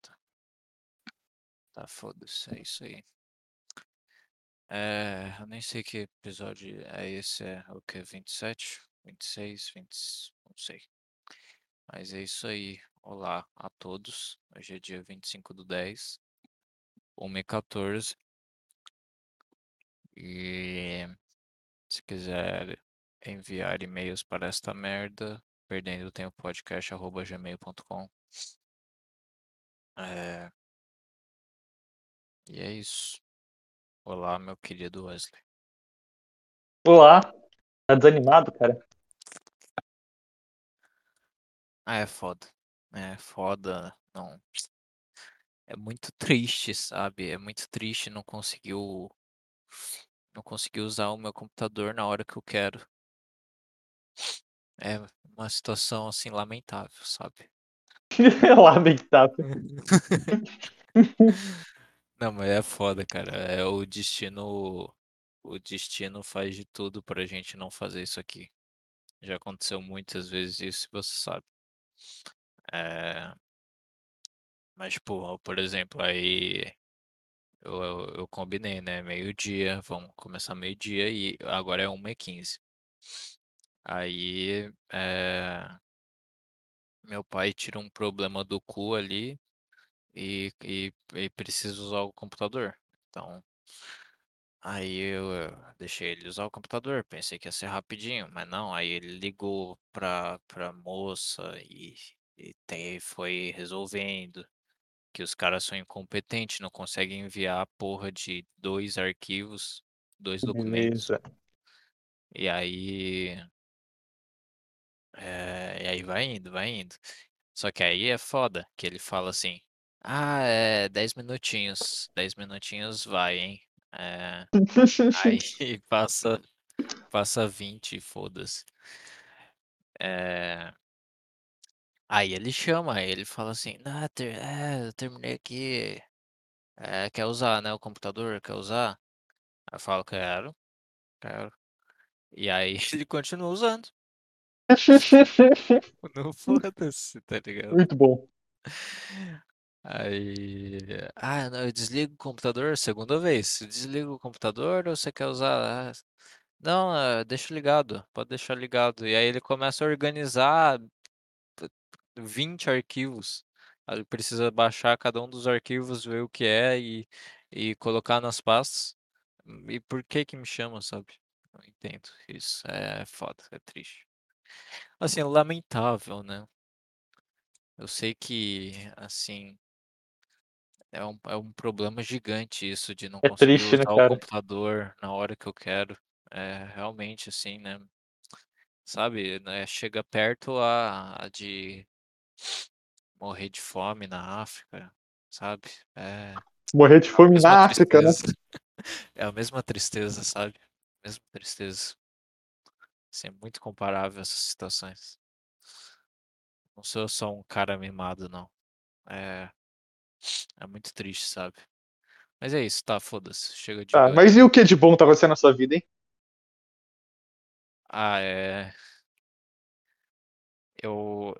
tá. Tá, foda-se, é isso aí. É, eu nem sei que episódio é esse, é o que? 27? 26, 20, não sei. Mas é isso aí. Olá a todos. Hoje é dia 25 do 10, 1h14. E se quiser enviar e-mails para esta merda, perdendo tempo podcast arroba gmail.com. É... E é isso. Olá, meu querido Wesley. Olá. Tá desanimado, cara? Ah, é foda. É foda, não. É muito triste, sabe? É muito triste não conseguir o... não conseguir usar o meu computador na hora que eu quero. É uma situação assim lamentável, sabe? Lamentável. Não, mas é foda, cara. É o destino. O destino faz de tudo pra gente não fazer isso aqui. Já aconteceu muitas vezes isso, você sabe. É... Mas, por exemplo, aí eu, eu, eu combinei, né? Meio-dia, vamos começar meio-dia e agora é 1h15. Aí é... meu pai tira um problema do cu ali e, e, e precisa usar o computador. Então, aí eu, eu deixei ele usar o computador, pensei que ia ser rapidinho, mas não, aí ele ligou pra, pra moça e, e tem, foi resolvendo que os caras são incompetentes, não conseguem enviar a porra de dois arquivos, dois documentos. Beleza. E aí. É, e aí vai indo, vai indo. Só que aí é foda, que ele fala assim, ah, é 10 minutinhos, 10 minutinhos vai, hein? É, aí passa, passa 20, foda-se. É, aí ele chama, aí ele fala assim, ah, ter, é, eu terminei aqui, é, quer usar, né, o computador, quer usar? Aí eu falo, quero, quero. E aí ele continua usando. Não foda-se, tá ligado? Muito bom. Aí, ah, não, eu desligo o computador segunda vez. Desliga o computador ou você quer usar? Ah, não, ah, deixa ligado, pode deixar ligado. E aí ele começa a organizar 20 arquivos. Ele precisa baixar cada um dos arquivos, ver o que é e, e colocar nas pastas. E por que que me chama, sabe? Não entendo. Isso é foda, é triste. Assim, é lamentável, né? Eu sei que, assim, é um, é um problema gigante isso de não É conseguir triste, né, usar o cara? computador na hora que eu quero. É realmente assim, né? Sabe, né? Chega perto a, a de morrer de fome na África, sabe? É Morrer de a fome mesma na África, né? tristeza. É a mesma tristeza, sabe? Mesma tristeza. Assim, é muito comparável essas situações. Não sou só um cara mimado, não. É, é muito triste, sabe? Mas é isso, tá, foda-se. Chega de. Tá, mas e o que de bom tá acontecendo na sua vida, hein? Ah, é. Eu.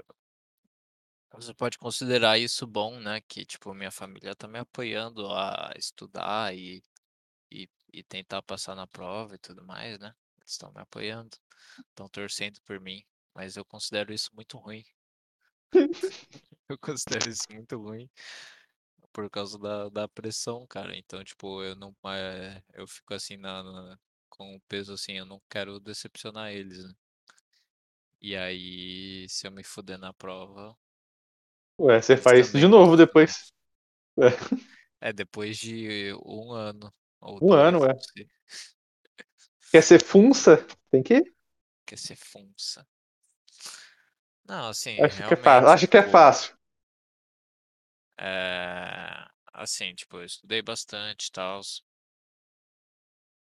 Você pode considerar isso bom, né? Que, tipo, minha família tá me apoiando a estudar e, e, e tentar passar na prova e tudo mais, né? Estão me apoiando, estão torcendo por mim, mas eu considero isso muito ruim. Eu considero isso muito ruim por causa da, da pressão, cara. Então, tipo, eu não. é, eu fico assim na, na- com o peso assim, eu não quero decepcionar eles, né? E aí, se eu me fuder na prova, Ué, você faz isso de novo depois. Ué, É depois de um ano um ano, ué. Quer ser funça? Tem que ir. Quer ser funça. Não, assim, Acho que é fácil. Acho que é tipo, fácil. é, assim, tipo, eu estudei bastante e tal.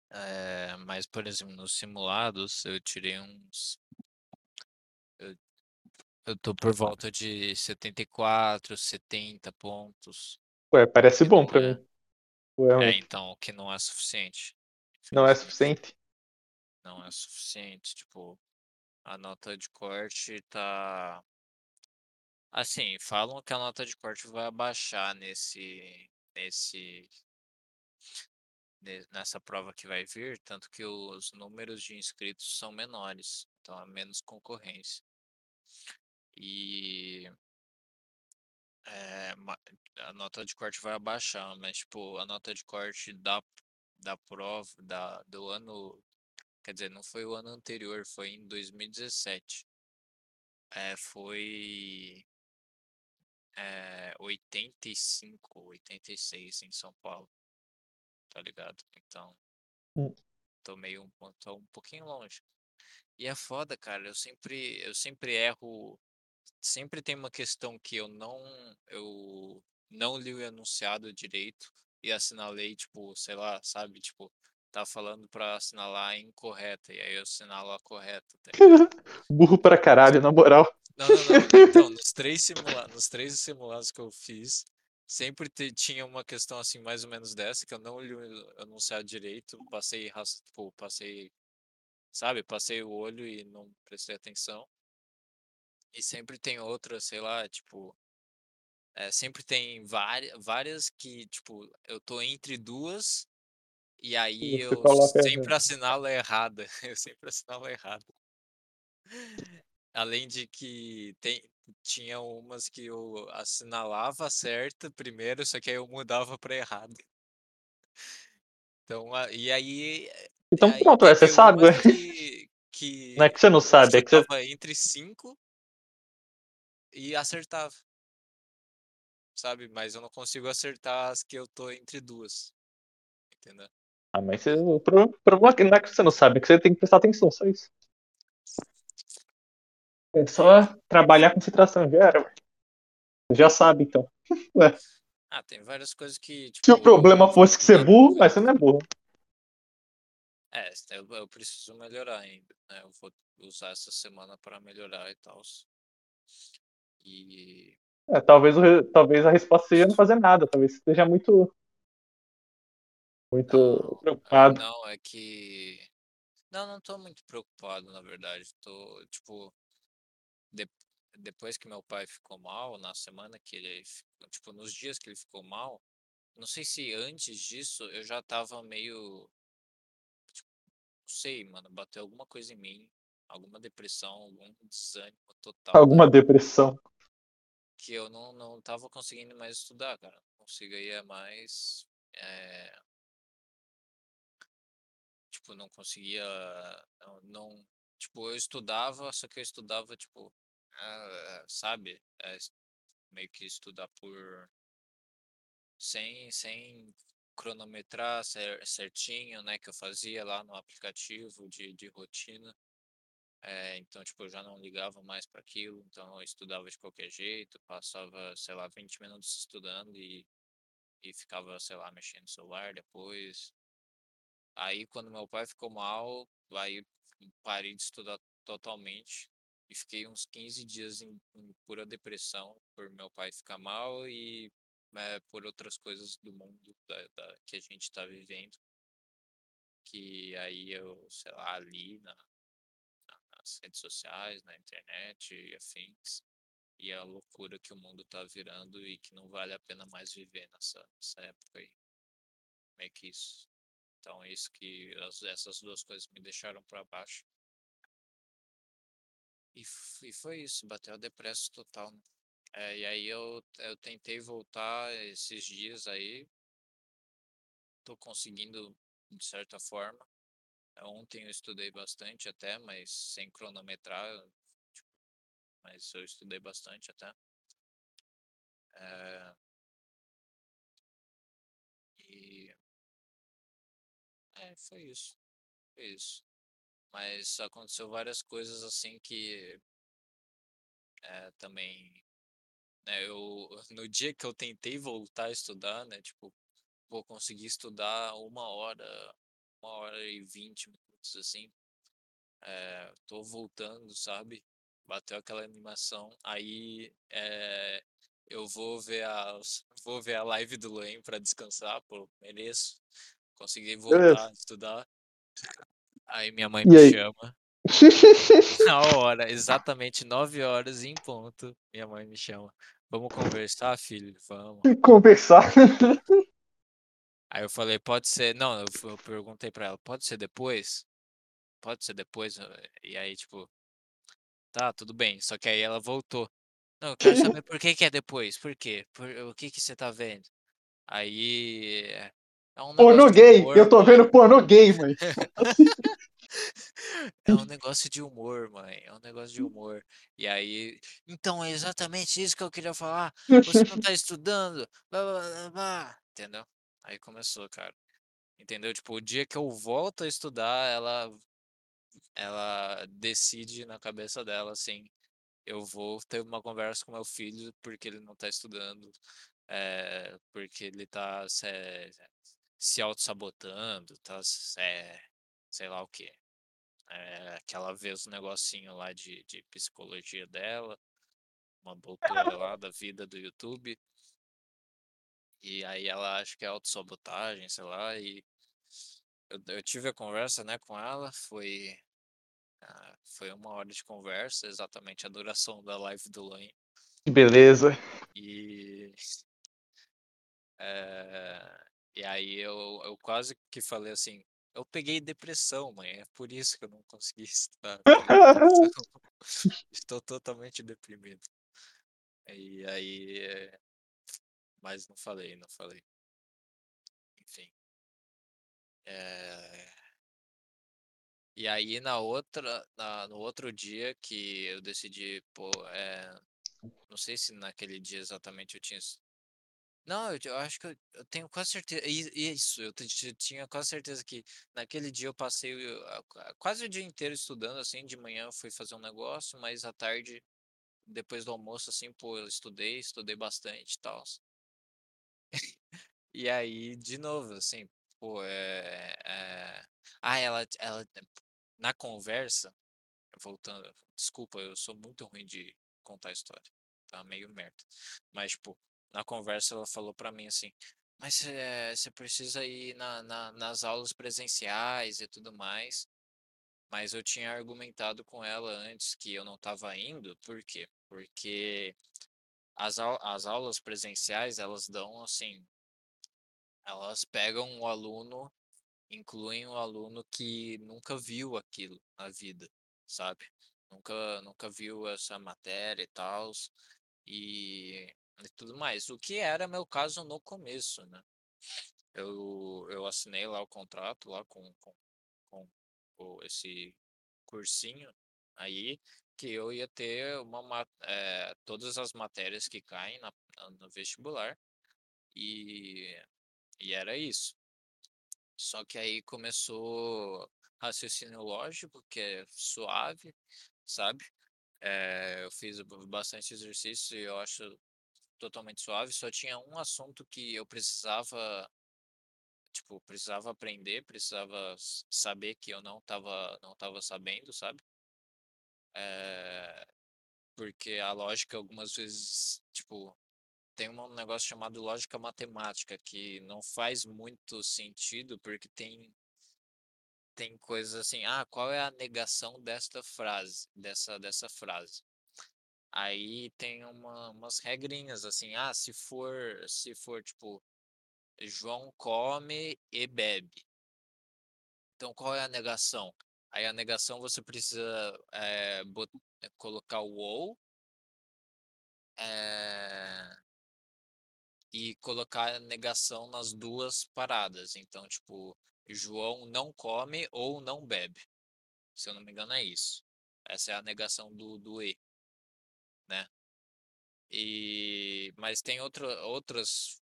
É, mas, por exemplo, nos simulados eu tirei uns. Eu, eu tô por volta de 74, 70 pontos. Ué, parece bom pra é. mim. Ué, É, então, o que não é suficiente. não é suficiente. Não é suficiente. Tipo, a nota de corte tá. Assim, falam que a nota de corte vai abaixar nesse, nesse, ne- nessa prova que vai vir, tanto que os números de inscritos são menores, então há menos concorrência. E é, a nota de corte vai abaixar, mas tipo, a nota de corte da, da prova da, do ano, quer dizer, não foi o ano anterior, foi em 2017. É, foi é, 85, 86 em São Paulo, tá ligado? Então, Hum. tô meio um, po- tô um pouquinho longe. E é foda, cara, eu sempre, eu sempre erro, sempre tem uma questão que eu não, eu não li o enunciado direito e assinalei, tipo, sei lá, sabe, tipo, tá falando pra assinalar a incorreta, e aí eu assinalo a correta, tá? Burro pra caralho, na moral. Não, não, não. Então, nos três simula nos três simulados que eu fiz, sempre te- tinha uma questão assim, mais ou menos dessa, que eu não li o enunciado direito, passei, tipo, passei, sabe, passei o olho e não prestei atenção. E sempre tem outra, sei lá, tipo, é, sempre tem várias, várias que, tipo, eu tô entre duas e aí Você eu sempre assinalo a errada. Eu sempre assinalo a errada. Além de que tem, tinha umas que eu assinalava certa primeiro, só que aí eu mudava para errado. Então, e aí, Então aí pronto, é, você sabe. umas que, Não é que que você não sabe, é que você. entre cinco e acertava, sabe? Mas eu não consigo acertar as que eu tô entre duas, entendeu? Ah, mas você- o pro- problema é que não é que você não sabe, é que você tem que prestar atenção, só isso. É só trabalhar a concentração, já era, já sabe, então. Ué, Ah, tem várias coisas que, se o tipo, problema eu fosse que você é burro, mas você não é burro. É, eu, eu preciso melhorar ainda, né? Eu vou usar essa semana para melhorar e tal. E É, talvez, o talvez a resposta seja não fazer nada, talvez você esteja muito, muito não, preocupado. não, é que. Não, não tô muito preocupado, na verdade. Tô, tipo, de- depois que meu pai ficou mal, na semana que ele, tipo, nos dias que ele ficou mal, não sei se antes disso eu já tava meio, não sei, mano, bateu alguma coisa em mim, alguma depressão, algum desânimo total, Alguma depressão. que eu não, não tava conseguindo mais estudar, cara. Não conseguia mais. é, tipo, não conseguia. Não, não- tipo, eu estudava, só que eu estudava, tipo. ah, sabe? É, meio que estudar por. Sem, sem cronometrar cer- certinho, né? Que eu fazia lá no aplicativo de, de rotina. É, então, tipo, eu já não ligava mais para aquilo, então eu estudava de qualquer jeito, passava, sei lá, 20 minutos estudando e e ficava, sei lá, mexendo no celular depois. Aí quando meu pai ficou mal, aí parei de estudar totalmente e fiquei uns 15 dias em, em pura depressão por meu pai ficar mal e eh, por outras coisas do mundo da, da- que a gente está vivendo. Que aí eu, sei lá, li na- nas redes sociais, na internet e afins. E a loucura que o mundo tá virando e que não vale a pena mais viver nessa, nessa época aí. Meio que isso. Então, é isso que as- essas duas coisas me deixaram para baixo. E, e foi isso, bateu a depressão total. né? É, e aí eu, eu tentei voltar esses dias aí, tô conseguindo de certa forma. Ontem eu estudei bastante até, mas sem cronometrar, tipo, mas eu estudei bastante até. É, é, foi isso, foi isso. Mas aconteceu várias coisas assim que é, também, né, eu, no dia que eu tentei voltar a estudar, né, tipo, vou conseguir estudar uma hora, uma hora e vinte minutos, assim, é, tô voltando, sabe? Bateu aquela animação, aí é, eu vou ver a, vou ver a live do Luan pra descansar, pô, mereço. Consegui voltar a estudar. Aí minha mãe E me aí? chama. Na hora, exatamente 9h em ponto, minha mãe me chama: "Vamos conversar filho?", "Vamos". Conversar. Aí eu falei: "Pode ser", não, eu perguntei pra ela: "Pode ser depois? Pode ser depois?", e aí tipo "Tá, tudo bem", só que aí ela voltou: "Não, eu quero saber por que que é depois, por quê? Por o que que você tá vendo?". Aí é um de gay, humor eu tô mãe. vendo pornô gay mãe. É um negócio de humor mãe, é um negócio de humor. E aí "Então, é exatamente isso que eu queria falar, você não tá estudando, blá blá blá blá", entendeu? Aí começou cara, entendeu? Tipo, o dia que eu volto a estudar ela ela decide na cabeça dela, assim: "Eu vou ter uma conversa com meu filho, porque ele não tá estudando, eh, porque ele tá se se autossabotando, tá eh, sei lá o quê". Que ela vê os negocinho lá de de psicologia dela, uma doutora lá da vida do YouTube. E aí ela acha que é autossabotagem, sei lá, e eu eu tive a conversa, né, com ela, foi ah, foi 1 hora de conversa, exatamente a duração da live do. Que beleza. E eh, e aí eu eu quase que falei assim: "Eu peguei depressão mãe, é por isso que eu não consegui peguei depressão, estou totalmente deprimido". E aí, mas não falei, não falei. Enfim. Eh E aí na outra na no outro dia que eu decidi, pô, eh, não sei se naquele dia exatamente eu tinha não, eu eu acho que eu eu tenho quase certe i isso, eu ti tinha quase certeza que naquele dia eu passei o a qua quase o dia inteiro estudando, assim, de manhã eu fui fazer um negócio, mas à tarde, depois do almoço, assim, pô, eu estudei, estudei bastante e tals. E aí, de novo, assim, pô, eh eh, ah, ela ela na conversa, voltando desculpa, eu sou muito ruim de contar história, tá meio merda. Mas, tipo, na conversa ela falou pra mim assim: "Mas você você precisa ir na na nas aulas presenciais e tudo mais". Mas eu tinha argumentado com ela antes que eu não estava indo, por quê? Porque as as aulas presenciais elas dão, assim elas pegam o aluno, incluem o aluno que nunca viu aquilo na vida, sabe? Nunca nunca viu essa matéria e tals, e e tudo mais, o que era meu caso no começo, né. Eu eu assinei lá o contrato lá com com com o esse cursinho aí, que eu ia ter uma ma eh, todas as matérias que caem na no vestibular, e e era isso. Só que aí começou raciocínio lógico, que é suave, sabe? Eh, eu fiz ba bastante exercício e eu acho totalmente suave, só tinha um assunto que eu precisava tipo, precisava aprender, precisava saber que eu não estava não estava sabendo, sabe? Eh, porque a lógica algumas vezes, tipo, tem um negócio chamado lógica matemática, que não faz muito sentido, porque tem tem coisas assim: "Ah, qual é a negação desta frase, dessa dessa frase?". Aí tem uma umas regrinhas assim: "Ah, se for se for tipo, João come e bebe". Então qual é a negação? Aí a negação você precisa, bot colocar o ou eh e colocar a negação nas 2 paradas, então, tipo, João não come ou não bebe, se eu não me engano é isso. Essa é a negação do do "e". Né. E mas tem outra outras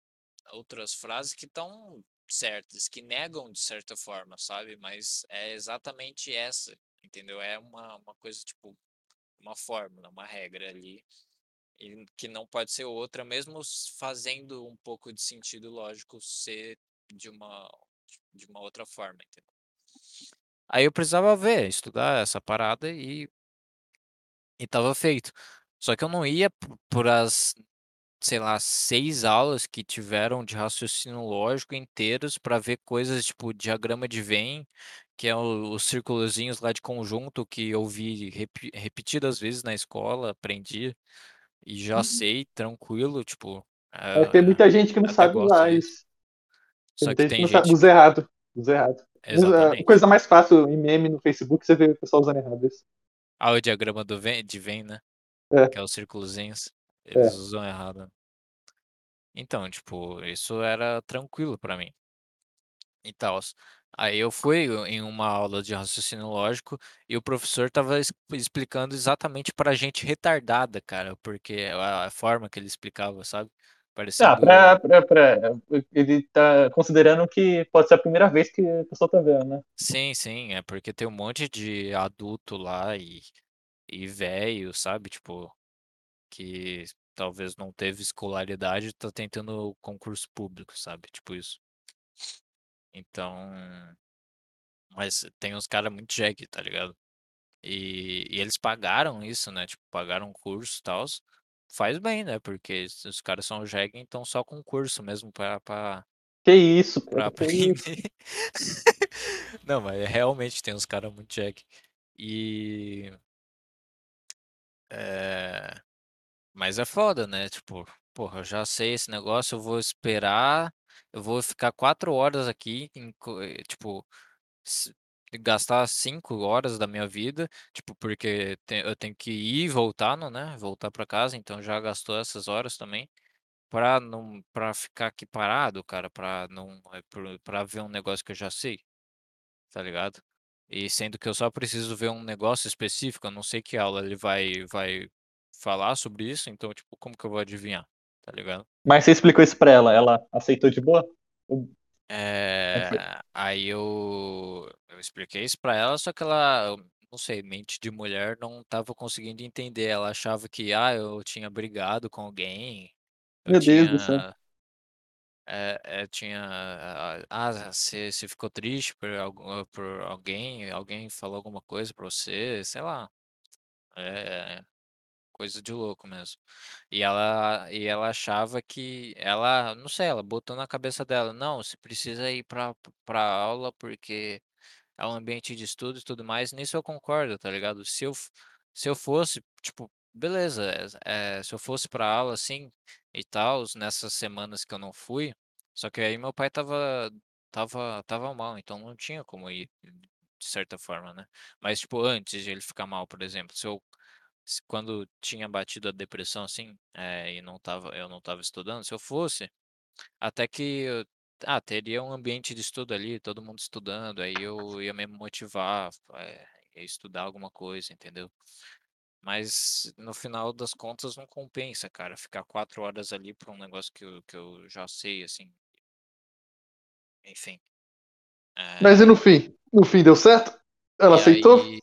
outras frases que estão certas, que negam de certa forma, sabe, mas é exatamente essa, entendeu? É uma uma coisa, tipo, uma fórmula, uma regra ali, e que não pode ser outra, mesmo fazendo um pouco de sentido lógico ser de uma de uma outra forma, entendeu? Aí eu precisava ver, estudar essa parada e e estava feito. Só que eu não ia po por as sei lá, 6 aulas que tiveram de raciocínio lógico inteiros pra ver coisas tipo diagrama de Venn, que é o os circulozinhos lá de conjunto que eu vi repi repetidas vezes na escola, aprendi, e já Uhum. sei tranquilo, tipo, Mas tem eh, muita gente que não sabe usar isso. Tem Só muita que gente que tem não sabe, gente usa que errado, usa errado. Exatamente. coisa mais fácil em meme no Facebook, você vê o pessoal usando errado isso. Ah, o diagrama do Venn de Venn, né, que É, é os circulozinhos, eles é. usam errado. Então, tipo, isso era tranquilo pra mim. E tals. Aí eu fui em uma aula de raciocínio lógico e o professor estava ex explicando exatamente pra gente retardada, cara, porque a forma que ele explicava, sabe, Ah, parecendo pra, pra, pra, ele tá considerando que pode ser a primeira vez que a pessoa tá vendo, né? sim, sim, é porque tem um monte de adulto lá e e velho, sabe, tipo, que talvez não teve escolaridade e tá tentando concurso público, sabe, tipo isso. Então mas tem uns cara muito jegue, tá ligado? E e eles pagaram isso, né, tipo, pagaram um curso, e tals. Faz bem, né, porque os caras são jegue, então só com curso mesmo pra pra Que isso, pra que isso. aprender. Não, mas realmente tem uns cara muito jegue. E eh, mas é foda, né, tipo, porra, eu já sei esse negócio, eu vou esperar, eu vou ficar 4 horas aqui em eh, tipo, gastar 5 horas da minha vida, tipo, porque eu tenho que ir e voltar no né, voltar pra casa, então já gastou essas horas também, pra não pra ficar aqui parado, cara, pra não eh, por pra ver um negócio que eu já sei, tá ligado? E sendo que eu só preciso ver um negócio específico, eu não sei que aula ele vai vai falar sobre isso, então, tipo, como que eu vou adivinhar, tá ligado? Mas você explicou isso pra ela, ela aceitou de boa? Eh, aí eu eu expliquei isso pra ela, só que ela, não sei, mente de mulher não estava conseguindo entender, ela achava que, ah, eu tinha brigado com alguém, eu Meu Deus do céu. Eh eh, tinha, ah, você você ficou triste por algu por alguém, alguém falou alguma coisa pra você, sei lá, eh, coisa de louco mesmo. E ela e ela achava que ela não sei, ela botou na cabeça dela: "Não, você precisa ir pra pra aula, porque é um ambiente de estudo e tudo mais", nisso eu concordo, tá ligado. Se eu se eu fosse, tipo, beleza, eh, se eu fosse pra aula, assim, e tals, nessas semanas que eu não fui, só que aí meu pai estava estava estava mal, então não tinha como ir, de certa forma, né. Mas, tipo, antes de ele ficar mal, por exemplo, se eu quando tinha batido a depressão, assim, eh, e não estava eu não estava estudando, se eu fosse, até que eu ah, teria um ambiente de estudo ali, todo mundo estudando, aí eu ia me motivar, eh, a estudar alguma coisa, entendeu. Mas no final das contas não compensa, cara, ficar 4 horas ali pra um negócio que eu que eu já sei, assim. Enfim. Mas e no Eh, fim? No fim deu certo? Ela e aceitou? aí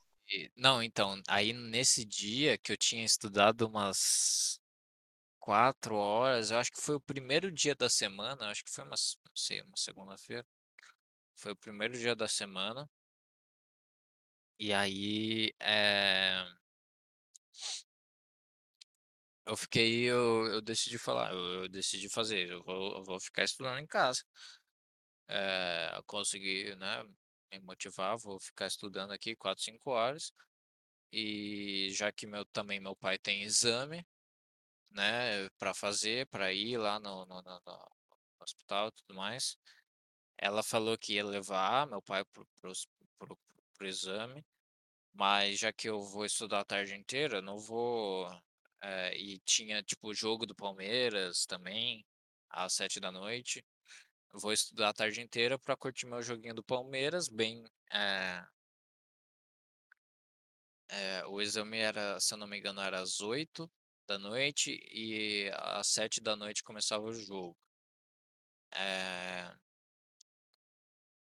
não, então, aí nesse dia que eu tinha estudado umas 4 horas, eu acho que foi o primeiro dia da semana, acho que foi uma não sei, uma segunda-feira. Foi o primeiro dia da semana. E aí, eh eu fiquei eu eu decidi falar, eu eu decidi fazer, eu vou eu vou ficar estudando em casa. Eh, eu consegui, né, me motivar, vou ficar estudando aqui 4, 5 horas, e já que meu também meu pai tem exame, né, pra fazer, pra ir lá no no no no hospital e tudo mais. Ela falou que ia levar meu pai para o para os para o para o exame, mas já que eu vou estudar a tarde inteira, não vou eh, e tinha, tipo, o jogo do Palmeiras também, às 19h. Eu vou estudar a tarde inteira pra curtir meu joguinho do Palmeiras, bem, eh eh, o exame era, se eu não me engano, era às 20h e às 19h começava o jogo.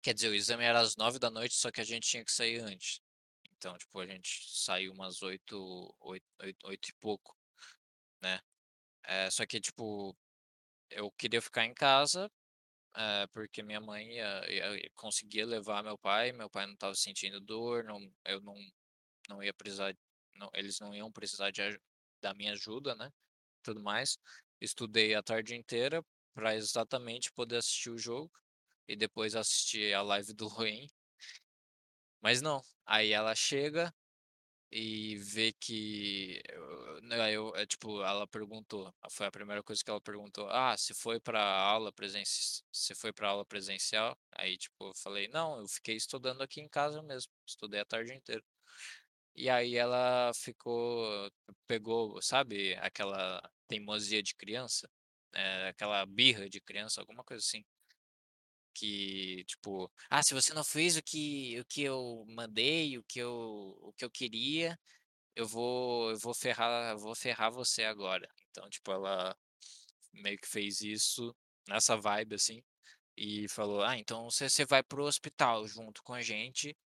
Quer dizer, o exame era às 21h, só que a gente tinha que sair antes. Então, tipo, a gente saiu umas 8, oito oito oito e pouco, né. Eh, só que, tipo, eu queria ficar em casa, eh, porque minha mãe ia ia conseguia levar meu pai, meu pai não estava sentindo dor, não eu não não ia precisar não eles não iam precisar de da minha ajuda, né, tudo mais. estudei a tarde inteira pra exatamente poder assistir o jogo e depois assistir a live do Ruim. Mas não, aí ela chega e vê que eu né, eu é tipo, ela perguntou, foi a primeira coisa que ela perguntou: "Ah, você foi pra aula presen você foi pra aula presencial?" Aí, tipo, eu falei: "Não, eu fiquei estudando aqui em casa mesmo, estudei a tarde inteira". E aí ela ficou pegou, sabe aquela teimosia de criança? Eh, aquela birra de criança, alguma coisa assim. Que, tipo: "Ah, se você não fez o que o que eu mandei, o que eu o que eu queria, eu vou eu vou ferrar vou ferrar você agora". Então, tipo, ela meio que fez isso nessa vibe, assim, e falou: "Ah, então você vai para o hospital junto com a gente,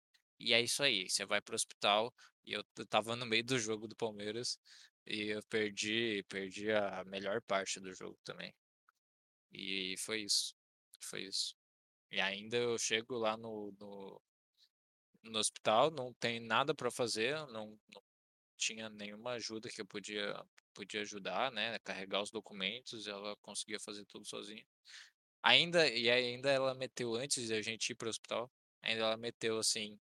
e é isso aí, você vai para o hospital", e eu eu estava no meio do jogo do Palmeiras, e eu perdi perdi a melhor parte do jogo também. E foi isso, foi isso. E ainda eu chego lá no no no hospital, não tem nada pra fazer, não não tinha nenhuma ajuda que eu podia podia ajudar, né, carregar os documentos, ela conseguia fazer tudo sozinha. Ainda e ainda ela meteu antes de a gente ir para o hospital, ainda ela meteu assim: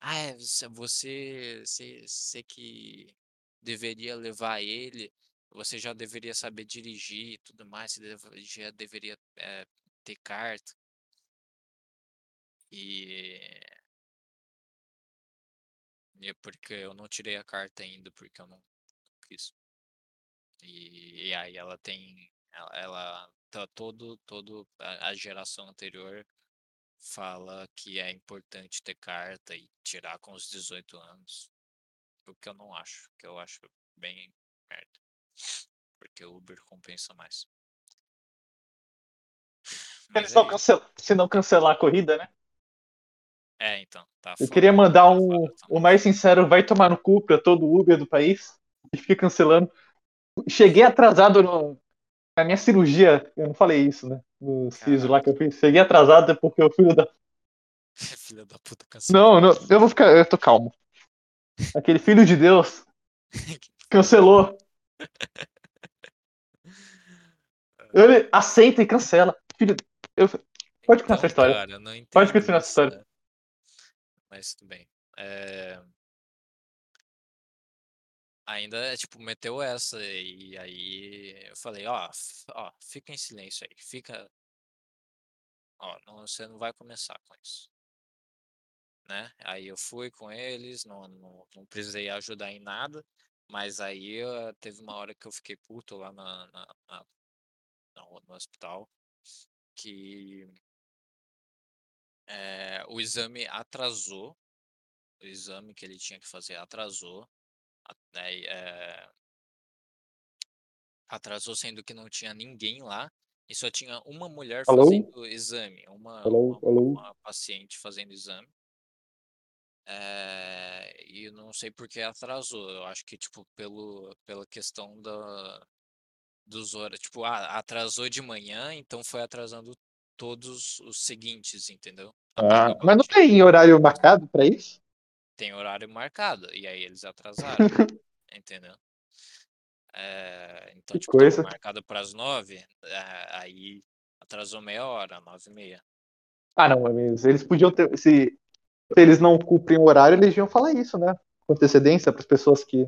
"Ah, é, você você você que deveria levar ele, você já deveria saber dirigir e tudo mais, você já deveria, eh, ter carta". E E é porque eu não tirei a carta ainda, porque eu não quis. E e aí ela tem ela ela tá todo todo a a geração anterior fala que é importante ter carta e tirar com os 18 anos. O que eu não acho, que eu acho bem merda. Porque o Uber compensa mais. Eles é não se não cancelar a corrida, né. É, então, tá Eu queria mandar tá foda um essa o mais sincero vai tomar no cu pra todo Uber do país, e fica cancelando. Cheguei atrasado no na minha cirurgia, eu não falei isso, né, no siso lá que eu fiz, cheguei atrasado é porque o filho da Filha da puta cancelou. não, não, eu vou ficar eu tô calmo. Aquele filho de Deus filho cancelou. Ele aceita e cancela. Filho, eu pode contar essa Então, história. cara, Pode continuar essa história. Mas tudo bem. Eh Ainda é tipo, meteu essa, e aí eu falei: "Ó, ó, fica em silêncio aí, fica" "ó, não você não vai começar com isso". Né, aí eu fui com eles, não não não precisei ajudar em nada, mas aí, hã, teve uma hora que eu fiquei puto lá na na na no hospital, que eh, o exame atrasou, o exame que ele tinha que fazer atrasou, eh atrasou, sendo que não tinha ninguém lá, e só tinha uma mulher Alô? fazendo exame, uma Alô, uma alô? uma paciente fazendo exame. Eh, e eu não sei porque atrasou, eu acho que, tipo, pelo pela questão da dos hora tipo, ah, atrasou de manhã, então foi atrasando todos os seguintes, entendeu. Ah, mas não tem horário marcado pra isso? Tem horário marcado, e aí eles atrasaram, entendeu. Eh, então, Que tipo, coisa. marcado para as 9h, eh, aí atrasou meia hora, 9h30. Ah não, eles podiam ter se se eles não cumprem o horário, eles deviam falar isso, né, com antecedência para as pessoas que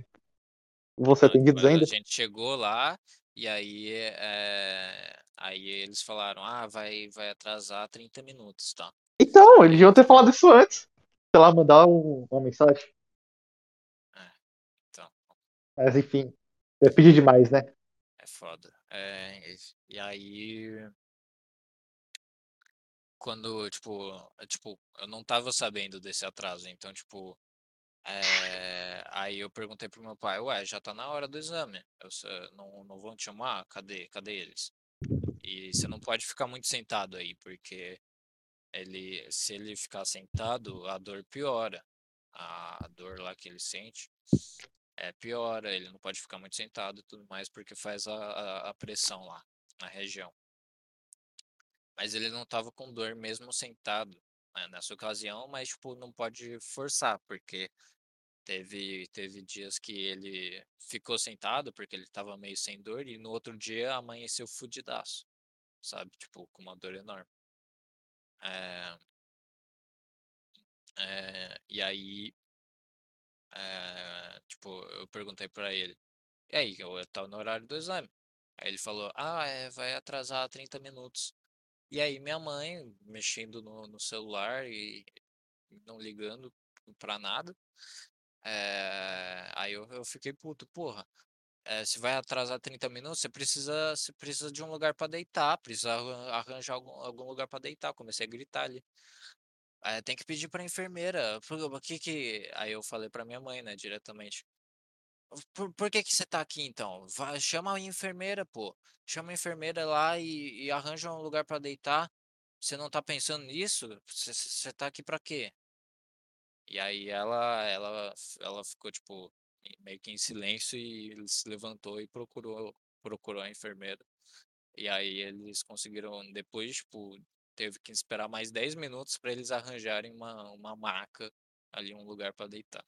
vão ser tipo, atendidos a ainda. gente chegou lá, e aí, eh, aí eles falaram: "Ah, vai vai atrasar 30 minutos, tá". Então, eles deviam ter falado isso antes. Sei lá, mandar um uma mensagem. É, então. Mas enfim, é pedir demais, né. É foda. Eh, e aí quando, tipo tipo, eu não estava sabendo desse atraso, então, tipo, eh, aí eu perguntei para o meu pai: "Ué, já está na hora do exame, eu não não vão te chamar? Cadê cadê eles? E você não pode ficar muito sentado aí, porque ele se ele ficar sentado, a dor piora, a dor lá que ele sente, eh, piora, ele não pode ficar muito sentado e tudo mais, porque faz a a a pressão lá, na região". Mas ele não estava com dor mesmo sentado, né, nessa ocasião, mas, tipo, não pode forçar, porque Teve teve dias que ele ficou sentado, porque ele estava meio sem dor, e no outro dia amanheceu fudidaço, sabe, tipo, com uma dor enorme. Eh eh, e aí eh, tipo, eu perguntei pra ele: "E aí, eu estava no horário do exame". Aí ele falou: "Ah, é, vai atrasar 30 minutos". E aí minha mãe mexendo no no celular e não ligando pra nada. Aí eu eu fiquei puto: "Porra, eh, se vai atrasar 30 minutos, você precisa você precisa de um lugar pra deitar, precisa arran arranjar algum algum lugar pra deitar", comecei a gritar ali. "Eh, tem que pedir pra enfermeira, por que que" aí eu falei pra minha mãe, né, diretamente: "Por por que que você tá aqui então? Vai chama a enfermeira pô, chama a enfermeira lá e e arranja um lugar pra deitar, você não tá pensando nisso? Você tá aqui pra quê?". E aí ela ela ela ficou, tipo, meio que em silêncio e se levantou e procurou procurou a enfermeira. E aí eles conseguiram depois, tipo, teve que esperar mais 10 minutos pra eles arranjarem uma uma maca, ali, um lugar pra deitar.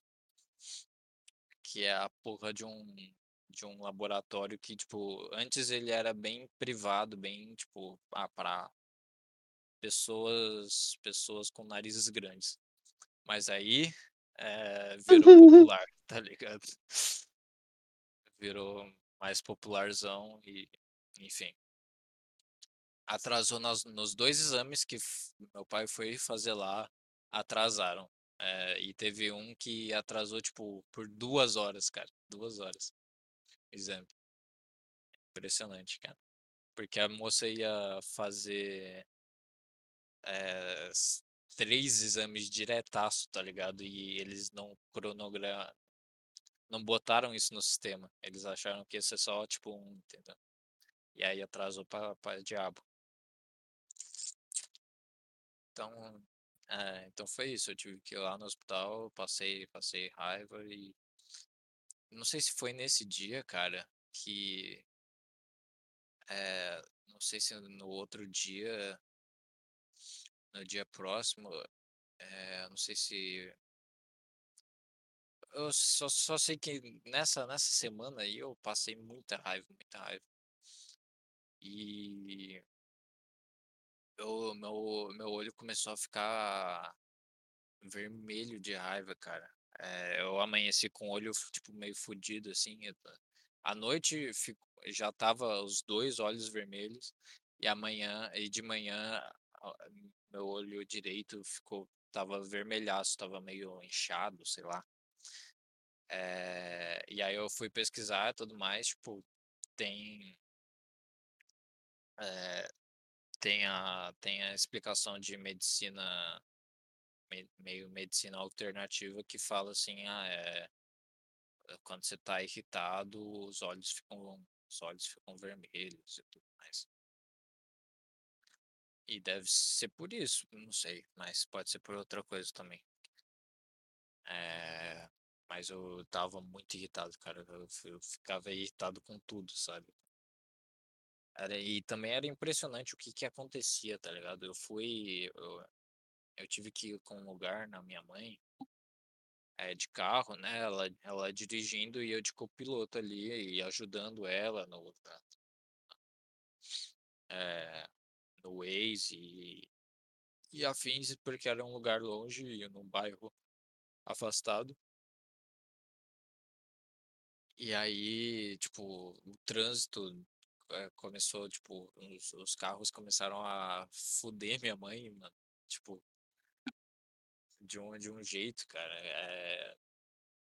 Que é a porra de um de um laboratório que, tipo, antes ele era bem privado, bem, tipo, ah, pessoas pessoas com narizes grandes. Mas aí, eh, virou popular, tá ligado? Virou mais popularzão e, enfim. Atrasou nos 2 exames que meu pai foi fazer lá, atrasaram. Eh, e teve um que atrasou, tipo, por 2 horas, cara, 2 horas, exame. Impressionante, cara. Porque a moça ia fazer eh, s 3 exames diretaço, tá ligado? E eles não cronogra não botaram isso no sistema, eles acharam que ia ser só, tipo, 1, entendeu? E aí atrasou pra pra diabo. Então, eh, então foi isso, eu tive que ir lá no hospital, passei passei raiva e não sei se foi nesse dia, cara, que eh, não sei se no outro dia no dia próximo, eh, não sei se eu só só sei que nessa nessa semana aí eu passei muita raiva, muita raiva. E eu meu meu olho começou a ficar vermelho de raiva, cara. Eh, eu amanheci com o olho tipo, meio fudido, assim, à noite fico já estava os 2 olhos vermelhos, e amanhã e de manhã, meu olho direito ficou estava vermelhaço, estava meio inchado, sei lá. Eh, e aí eu fui pesquisar tudo mais, tipo, tem eh, tem a tem a explicação de medicina me meio medicina alternativa que fala assim: "Ah, eh, quando você tá irritado, os olhos ficam os olhos ficam vermelhos e tudo mais". E deve ser por isso, não sei, mas pode ser por outra coisa também. Eh, mas eu estava muito irritado, cara, eu eu ficava irritado com tudo, sabe. Era e também era impressionante o que que acontecia, tá ligado. Eu fui eu eu tive que ir com um lugar na minha mãe eh, de carro, né, ela ela dirigindo e eu de copiloto ali, e ajudando ela no na eh, no Waze e e afins, porque era um lugar longe e num bairro afastado. E aí, tipo, o trânsito, eh, começou, tipo, os os carros começaram a fuder minha mãe, mano, tipo de um de um jeito, cara, eh,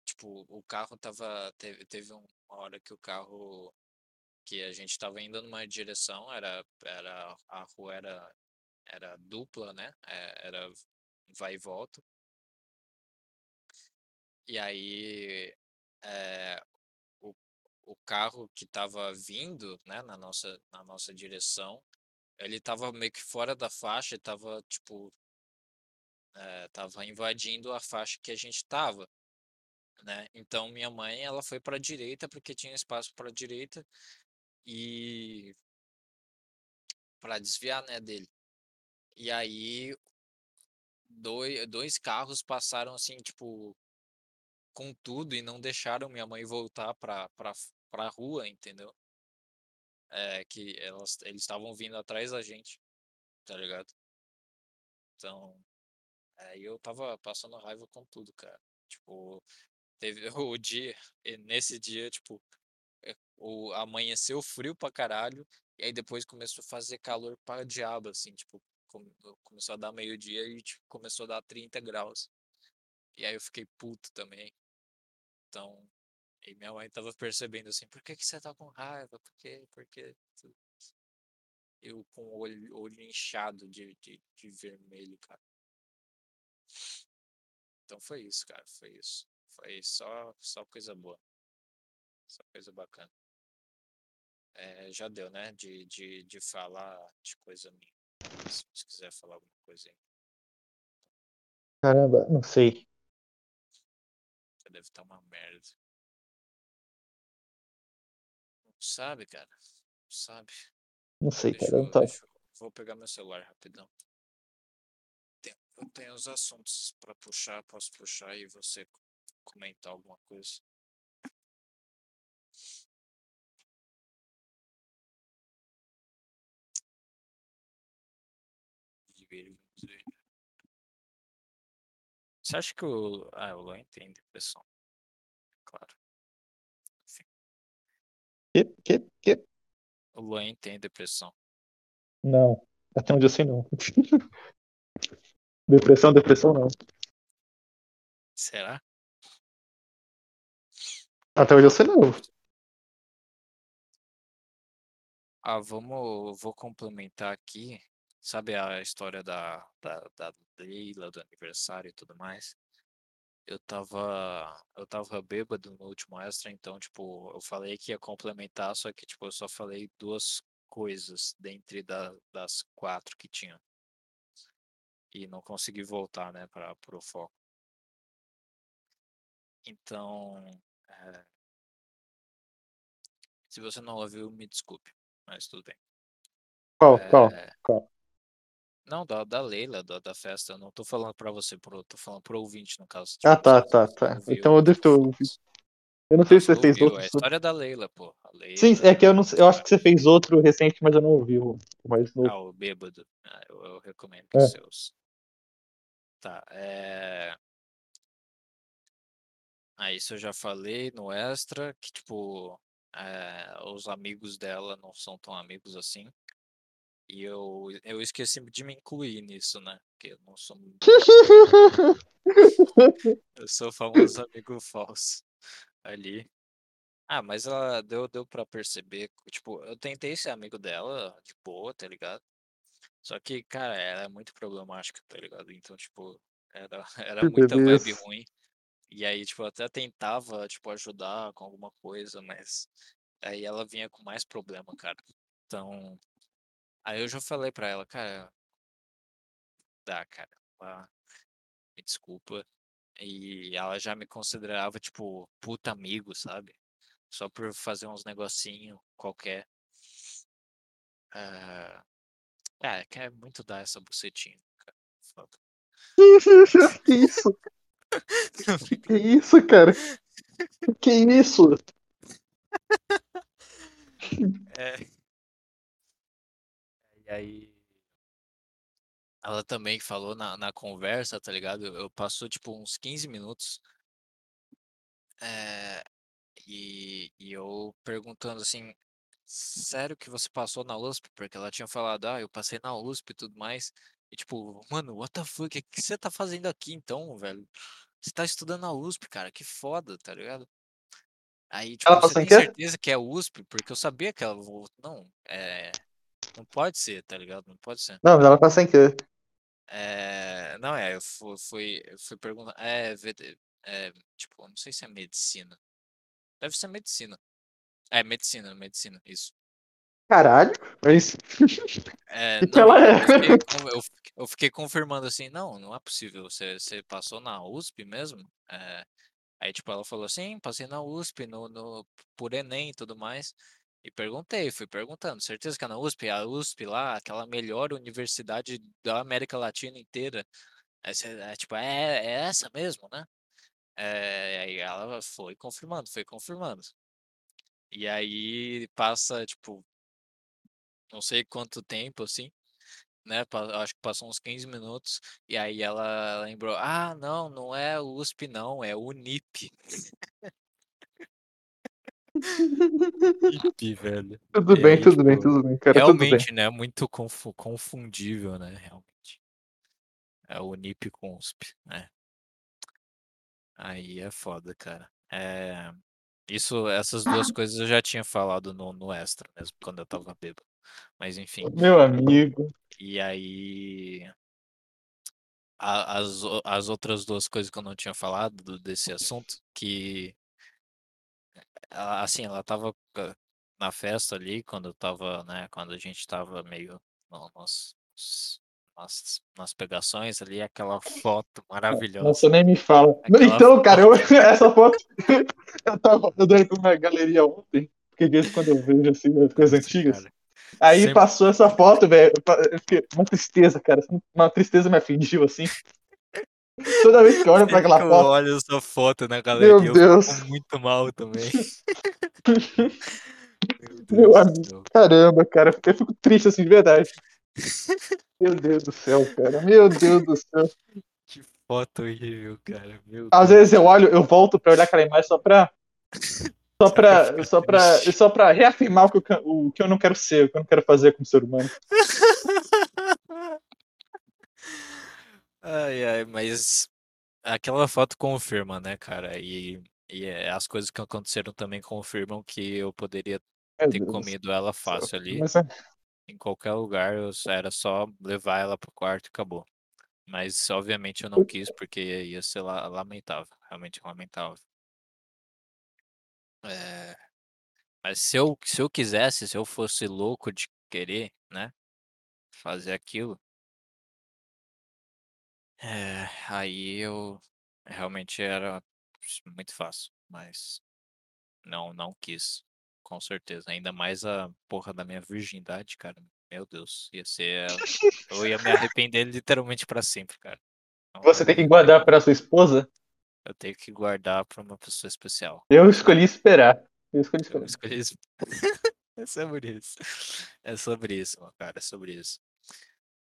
tipo, o carro estava teve teve uma hora que o carro que a gente estava indo numa direção, era era a rua era era dupla, né, eh, era vai e volta. E aí, eh, o o carro que estava vindo, né, na nossa na nossa direção, ele estava meio que fora da faixa, estava, tipo estava invadindo a faixa que a gente estava, né. Então minha mãe, ela foi pra direita, porque tinha espaço pra direita, e pra desviar, né, dele. E aí doi dois carros passaram, assim, tipo com tudo e não deixaram minha mãe voltar pra, pra, pra rua, entendeu? É, que elas, eles estavam vindo atrás da gente, tá ligado? Então, aí eu tava passando raiva com tudo, cara. Tipo, teve o dia, nesse dia, tipo, é, o amanheceu frio pra caralho, e aí depois começou a fazer calor pra diabo, assim, tipo, come- começou a dar meio-dia e tipo, começou a dar 30 graus. E aí eu fiquei puto também. Então, e minha mãe tava percebendo assim, por que que você tá com raiva? Por quê? Por? Tu- Eu com o olho, olho inchado de, de, de vermelho, cara. Então foi isso, cara, foi isso. Foi só, só coisa boa. Só coisa bacana. É, já deu, né? De, de, de falar de coisa minha. Se você quiser falar alguma coisa aí, Caramba, não sei. você deve estar uma merda. Não sabe, cara? Não sabe. Não sei, Deixa cara. eu, Não tá. eu- Vou pegar meu celular rapidão. Eu tenho os assuntos pra puxar, posso puxar e você comentar alguma coisa. Você acha que o. Ah, o Luan tem depressão. Claro. Enfim, Que, que, que? o Luan tem depressão. Não. Até onde eu sei, não. Depressão, depressão, não. Será? Até onde eu sei, não. Ah, vamos. Vou complementar aqui. Sabe a história da, da, da Leila, do aniversário e tudo mais? Eu tava. Eu tava bêbado no último extra, então, tipo, eu falei que ia complementar, só que, tipo, eu só falei duas coisas dentre da, das quatro que tinha. E não consegui voltar, né, para pro foco. Então, é, se você não ouviu, me desculpe, mas tudo bem. Qual, qual, É, qual? Não, da, da Leila, da, da festa, eu não tô falando pra você, pro, tô falando pro ouvinte, no caso. Ah, Tipo, tá, se tá, você tá. ouviu, Então eu devo ter ouvido. foda-se. Eu não sei se você fez ouviu, outro. é a história da Leila, pô. A Sim, Leila, é que eu não eu acho que você fez outro recente, mas eu não ouvi o mais novo. ah, o bêbado. Ah, eu, eu recomendo que É. os seus. Tá, é. Ah, isso eu já falei no extra, que tipo, é, os amigos dela não são tão amigos assim. E eu, eu esqueci de me incluir nisso, né? Porque eu não sou. Eu sou o famoso amigo falso ali. Ah, mas ela deu, deu pra perceber. Tipo, eu tentei ser amigo dela de boa, tá ligado? Só que, cara, ela é muito problemática, tá ligado? Então, tipo, era, era muita vibe ruim. E aí, tipo, eu até tentava, tipo, ajudar com alguma coisa, mas aí ela vinha com mais problema, cara. Então, aí eu já falei pra ela, cara, dá, cara, ah, me desculpa. E ela já me considerava, tipo, puta amigo, sabe? Só por fazer uns negocinho qualquer. Ah, é, quer muito dar essa bucetinha, cara. Foda. Que isso? Que isso, cara? Que isso? É. E aí. Ela também falou na, na conversa, tá ligado? Eu passou tipo uns 15 minutos. é, e, e eu perguntando assim, sério que você passou na USP? Porque ela tinha falado, ah, eu passei na USP e tudo mais. E tipo, mano, what the fuck? O que você tá fazendo aqui então, velho? Você tá estudando na USP, cara, que foda, tá ligado? Aí, tipo, Ela você tem certeza que é USP? Porque eu sabia que ela. Não, é. Não pode ser, tá ligado? Não pode ser. Não, ela passou em quê? É, não, é, eu fui, fui, fui perguntar. É, é, tipo, eu não sei se é medicina. Deve ser medicina. É, medicina, medicina, isso. Caralho, é isso. É, não, ela é? eu fiquei, eu, eu fiquei confirmando assim, não, não é possível. Você, você passou na USP mesmo? É, aí, tipo, ela falou assim, passei na USP, no, no, por Enem e tudo mais. E perguntei, fui perguntando, certeza que é na USP? A USP lá, aquela melhor universidade da América Latina inteira. Aí é, tipo, é, é essa mesmo, né? É, aí ela foi confirmando, foi confirmando. E aí passa, tipo, não sei quanto tempo, assim, né? Acho que passou uns 15 minutos. E aí ela lembrou: Ah, não, não é USP, não, é Unip. Unip, velho. Tudo bem, aí, tudo bem, tipo, tudo bem, cara, tudo bem. realmente, né? Muito confu- confundível, né? Realmente. É o Unip com USP, né? Aí é foda, cara. É, isso, essas duas coisas eu já tinha falado no, no extra mesmo, quando eu tava bêbado. Mas enfim. Meu amigo. E aí. a- as, as outras duas coisas que eu não tinha falado do- desse assunto, que ela- assim, ela tava na festa ali, quando eu tava, né, quando a gente tava meio no- nos, nas, nas pegações ali, aquela foto Nossa, maravilhosa. nem me fala. Aquela Então, cara, eu, foto. essa foto eu tava andando com uma galeria ontem, porque de vez em quando eu vejo assim as coisas Nossa, antigas. cara. Aí Sempre, passou essa foto, velho. Uma tristeza, cara. Uma tristeza me afligiu assim. Toda vez que eu olho pra aquela eu foto, olho essa foto na meu galeria, eu Deus. fico muito mal também. Meu Meu amigo, caramba, cara. Eu fico triste assim, de verdade. Meu Deus do céu, cara. Meu Deus do céu. Que foto horrível, cara. Meu Às Deus. vezes eu olho, eu volto pra olhar aquela imagem só pra. Só pra só, pra, só pra reafirmar o que, eu, o que eu não quero ser, o que eu não quero fazer como ser humano. Ai, ai, mas aquela foto confirma, né, cara? E, e é, as coisas que aconteceram também confirmam que eu poderia Meu ter comido ela fácil ali, Mas é, em qualquer lugar, eu, era só levar ela pro quarto e acabou. Mas obviamente eu não quis porque ia ser la- lamentável, realmente lamentável. É, mas se eu, se eu quisesse, se eu fosse louco de querer, né, fazer aquilo, é, aí eu realmente era muito fácil, mas não, não quis, com certeza. Ainda mais a porra da minha virgindade, cara. Meu Deus, ia ser, eu ia me arrepender literalmente pra sempre, cara. Não, você tem que guardar pra sua esposa. eu tenho que guardar pra uma pessoa especial. Eu escolhi esperar. Eu escolhi Eu esperar. escolhi isso. É sobre isso. É sobre isso, cara, é sobre isso.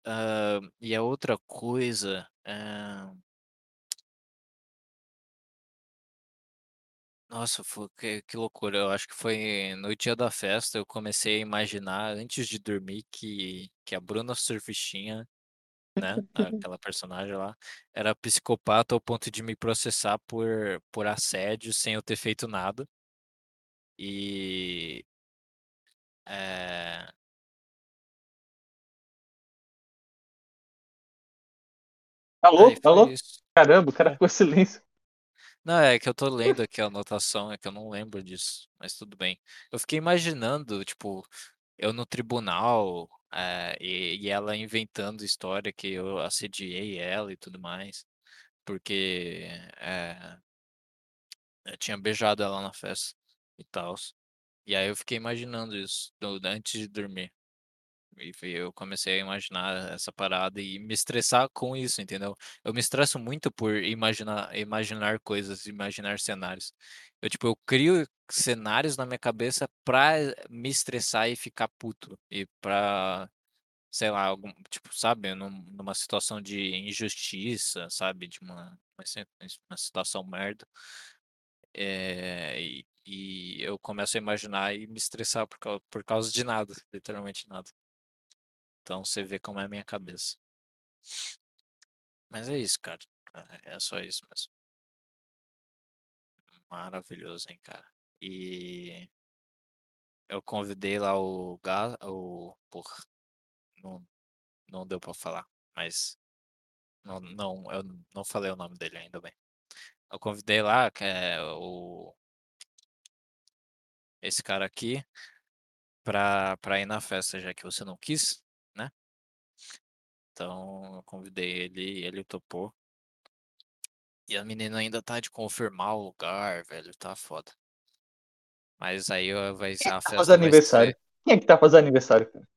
Ah, e a outra coisa. ah, Nossa, que, que loucura. Eu acho que foi no dia da festa. Eu comecei a imaginar, antes de dormir, que, que a Bruna Surfistinha, né? Aquela personagem lá, era psicopata ao ponto de me processar por, por assédio sem eu ter feito nada. E. É, Alô? aí foi Alô? isso. Caramba, o cara É. ficou em silêncio. Não, é que eu tô lendo aqui a anotação, é que eu não lembro disso, mas tudo bem. Eu fiquei imaginando, tipo, eu no tribunal, eh, e, e ela inventando história que eu assediei ela e tudo mais, porque eh, eu tinha beijado ela na festa e tal. E aí eu fiquei imaginando isso do- antes de dormir. E eu comecei a imaginar essa parada e me estressar com isso, entendeu? Eu me estresso muito por imaginar, imaginar coisas, imaginar cenários. Eu, tipo, eu crio cenários na minha cabeça pra me estressar e ficar puto. E pra, sei lá, algum, tipo, sabe, num- numa situação de injustiça, sabe? De uma, uma si- uma situação merda. É, e, e eu começo a imaginar e me estressar por por causa de nada, literalmente nada. Então você vê como é a minha cabeça. Mas é isso, cara. É é só isso mesmo. Maravilhoso, hein, cara. E eu convidei lá o Gás, o porra, não, não deu pra falar, mas não, não, eu não falei o nome dele ainda bem. Eu convidei lá, é o esse cara aqui pra, pra ir na festa, já que você não quis? Então eu convidei ele e ele topou. E a menina ainda tá de confirmar o lugar, velho, tá foda. Mas aí vai, é a que tá festa fazendo vai aniversário? ser. Quem é que tá fazendo aniversário, cara?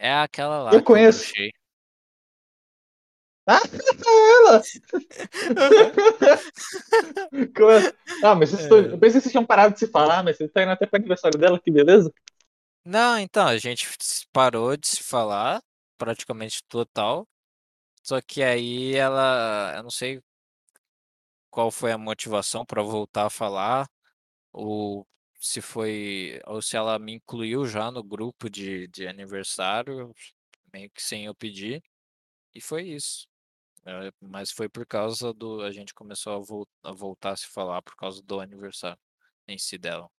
É aquela lá Eu que eu conheço. bruxei. Ah, ela! ah, mas vocês tão... eu pensei que vocês tinham parado de se falar, mas você tá indo até pro aniversário dela, que beleza. Não, então, a gente parou de se falar, praticamente total. Só que aí ela, eu não sei qual foi a motivação para voltar a falar, ou se foi, ou se ela me incluiu já no grupo de, de aniversário, meio que sem eu pedir, e foi isso. É, mas foi por causa do. A gente começou a, vol a voltar a se falar por causa do aniversário em si dela.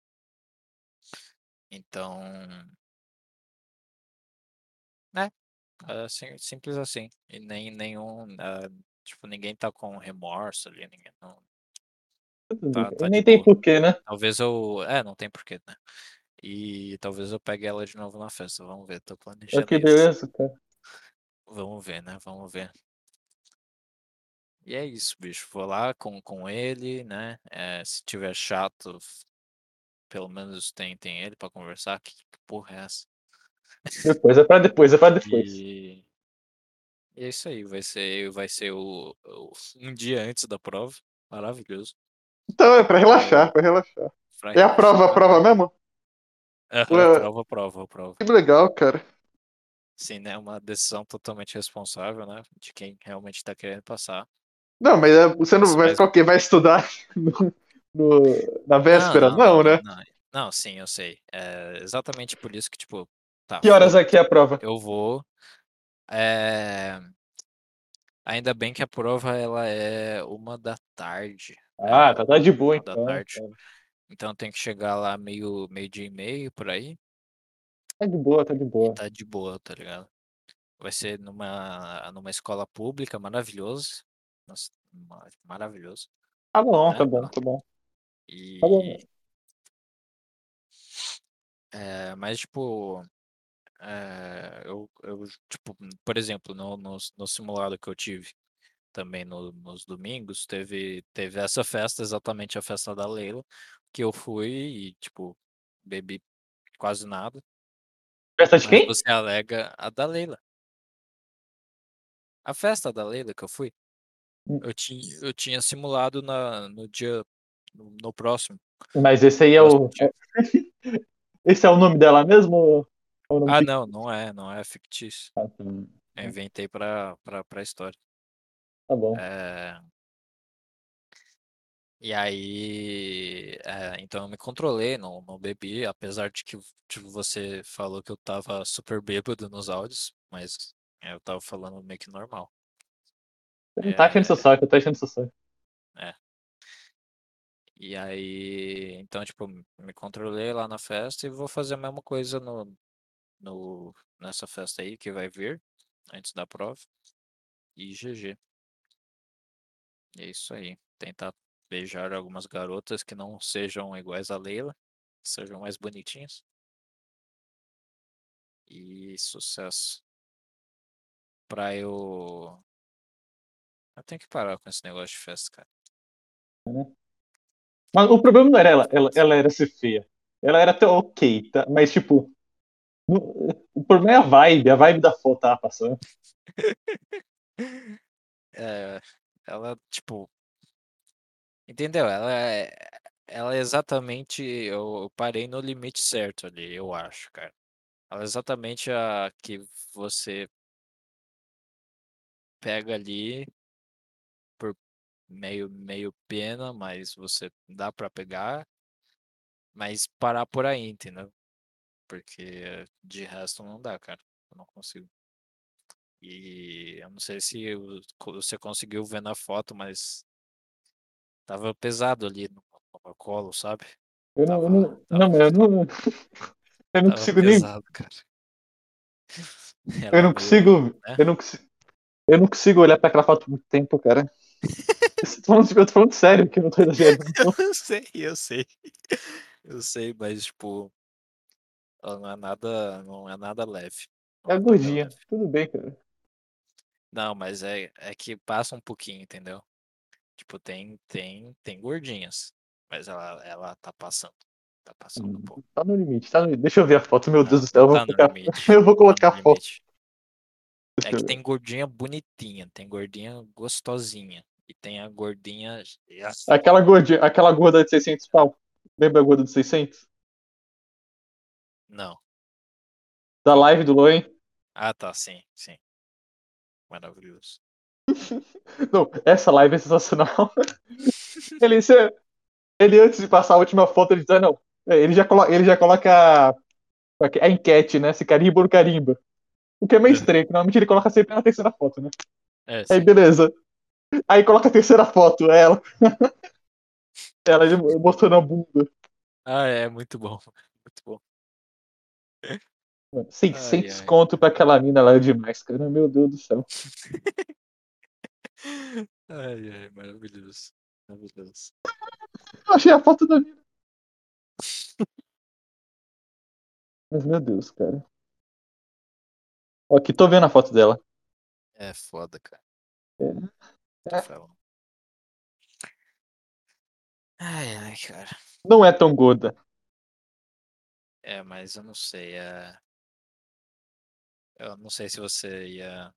Então. Né? É sim- simples assim. E nem nenhum. é, tipo, ninguém tá com remorso ali. Ninguém não. Tá, tá Nem de tem boa. porquê, né? Talvez eu. É, não tem porquê, né? E talvez eu pegue ela de novo na festa. Vamos ver, tô Olha planejando que isso. beleza, cara. Vamos ver, né? Vamos ver. E é isso, bicho. Vou lá com, com ele, né? É, se tiver chato, f- pelo menos tem, tem ele pra conversar. Que, que porra é essa? Depois, é pra depois, é pra depois. E e é isso aí. Vai ser, vai ser o, o- um dia antes da prova. Maravilhoso. Então é pra relaxar, Eu- pra relaxar. Pra É a prova, a relaxar. prova mesmo? Ué. prova, prova, prova. Que legal, cara. Sim, né? Uma decisão totalmente responsável, né? De quem realmente tá querendo passar. Não, mas é, você não Mas- vai mas- ficar o quê? Vai estudar no, no- na véspera? Não, né? Não, não, sim, eu sei. É exatamente por isso que, tipo, tá. Que horas aqui é a prova? Eu vou. É... Ainda bem que a prova ela é uma da tarde. Ah, tá, tá de boa Uma da então. tarde. Então tem que chegar lá meio, meio dia e meio por aí. Tá de boa, tá de boa. Tá de boa, tá ligado? Vai ser numa, numa escola pública, maravilhoso. Nossa, ma- maravilhoso. Tá bom, né? tá bom, tá bom. E, Tá bom. é, mas, tipo, é, eu, eu, tipo, por exemplo, no, no, no simulado que eu tive também no- nos domingos, teve, teve essa festa, exatamente a festa da Leila, que eu fui e, tipo, bebi quase nada. Festa de quem? você alega a da Leila. A festa da Leila que eu fui, Hum. eu tinha, eu tinha simulado na, no dia, no, no próximo. Mas esse aí é o. dia. Esse é o nome dela mesmo? Ou é o nome Ah, não, não é, não é fictício. Ah, tá. Eu inventei pra, pra, pra história. Tá bom. É... E aí, é, então eu me controlei, não, não bebi, apesar de que tipo, você falou que eu tava super bêbado nos áudios, mas é, eu tava falando meio que normal. Você não tá enchendo seu saco, eu tô enchendo seu saco. E aí, então, tipo, me controlei lá na festa e vou fazer a mesma coisa no, no, nessa festa aí que vai vir, antes da prova. E GG. É isso aí. Tentar beijar algumas garotas que não sejam iguais a Leila, sejam mais bonitinhas. E sucesso. Pra eu. Eu tenho que parar com esse negócio de festa, cara. Mas o problema não era ela, ela, ela era ser feia. Ela era até ok, tá? Mas tipo. O problema é a vibe, a vibe da foto tava passando. É, ela, tipo. Entendeu? Ela é. Ela é exatamente. Eu parei no limite certo ali, eu acho, cara. Ela é exatamente a que você pega ali por meio, meio pena, mas você dá pra pegar, mas parar por aí, entendeu? Porque de resto não dá, cara. Eu não consigo. E eu não sei se eu- você conseguiu ver na foto, mas tava pesado ali no, no meu colo, sabe? Eu não, eu Tava- não, tava- não, eu não, eu não consigo nem. pesado, cara. Eu não meio- consigo. né? Eu não consigo. Eu não consigo olhar pra aquela foto muito tempo, cara. Eu tô falando, eu tô falando sério, que eu não tô exagerando. Eu sei, eu sei. Eu sei, mas tipo, ela não é nada, não é nada leve. É a papel gordinha. Tudo bem, cara. Não, mas é, é que passa um pouquinho, entendeu? Tipo, tem, tem, tem gordinhas, mas ela, ela tá passando. Tá passando um pouco. Tá no limite, tá no limite. Deixa eu ver a foto, meu Deus do céu. Eu vou, Tá no colocar, limite. eu vou tá colocar no a foto. É que tem gordinha bonitinha, tem gordinha gostosinha. E tem a gordinha. Aquela gordinha, aquela gorda de 600 pau. Lembra a gorda de 600? Não. Da live do Loen? Ah, tá, sim, sim. Maravilhoso. Não, essa live é sensacional. ele, ele, antes de passar a última foto, ele diz, ah, não. Ele já, coloca, ele já coloca a, a enquete, né? Se carimba ou não carimba. O que é meio estranho, que normalmente ele coloca sempre na terceira foto, né? É, Aí, beleza. Aí coloca a terceira foto, é ela. ela mostrando a bunda. Ah, é, muito bom. Muito bom. 600 ai, conto ai. pra aquela mina lá é demais, cara. Meu Deus do céu. ai, ai, maravilhoso. Maravilhoso. Eu achei a foto da mina. Mas, meu Deus, cara. Ó, aqui tô vendo a foto dela. É foda, cara. É. é. Ai, ai, cara. Não é tão gorda. É, mas eu não sei. É... Eu não sei se você ia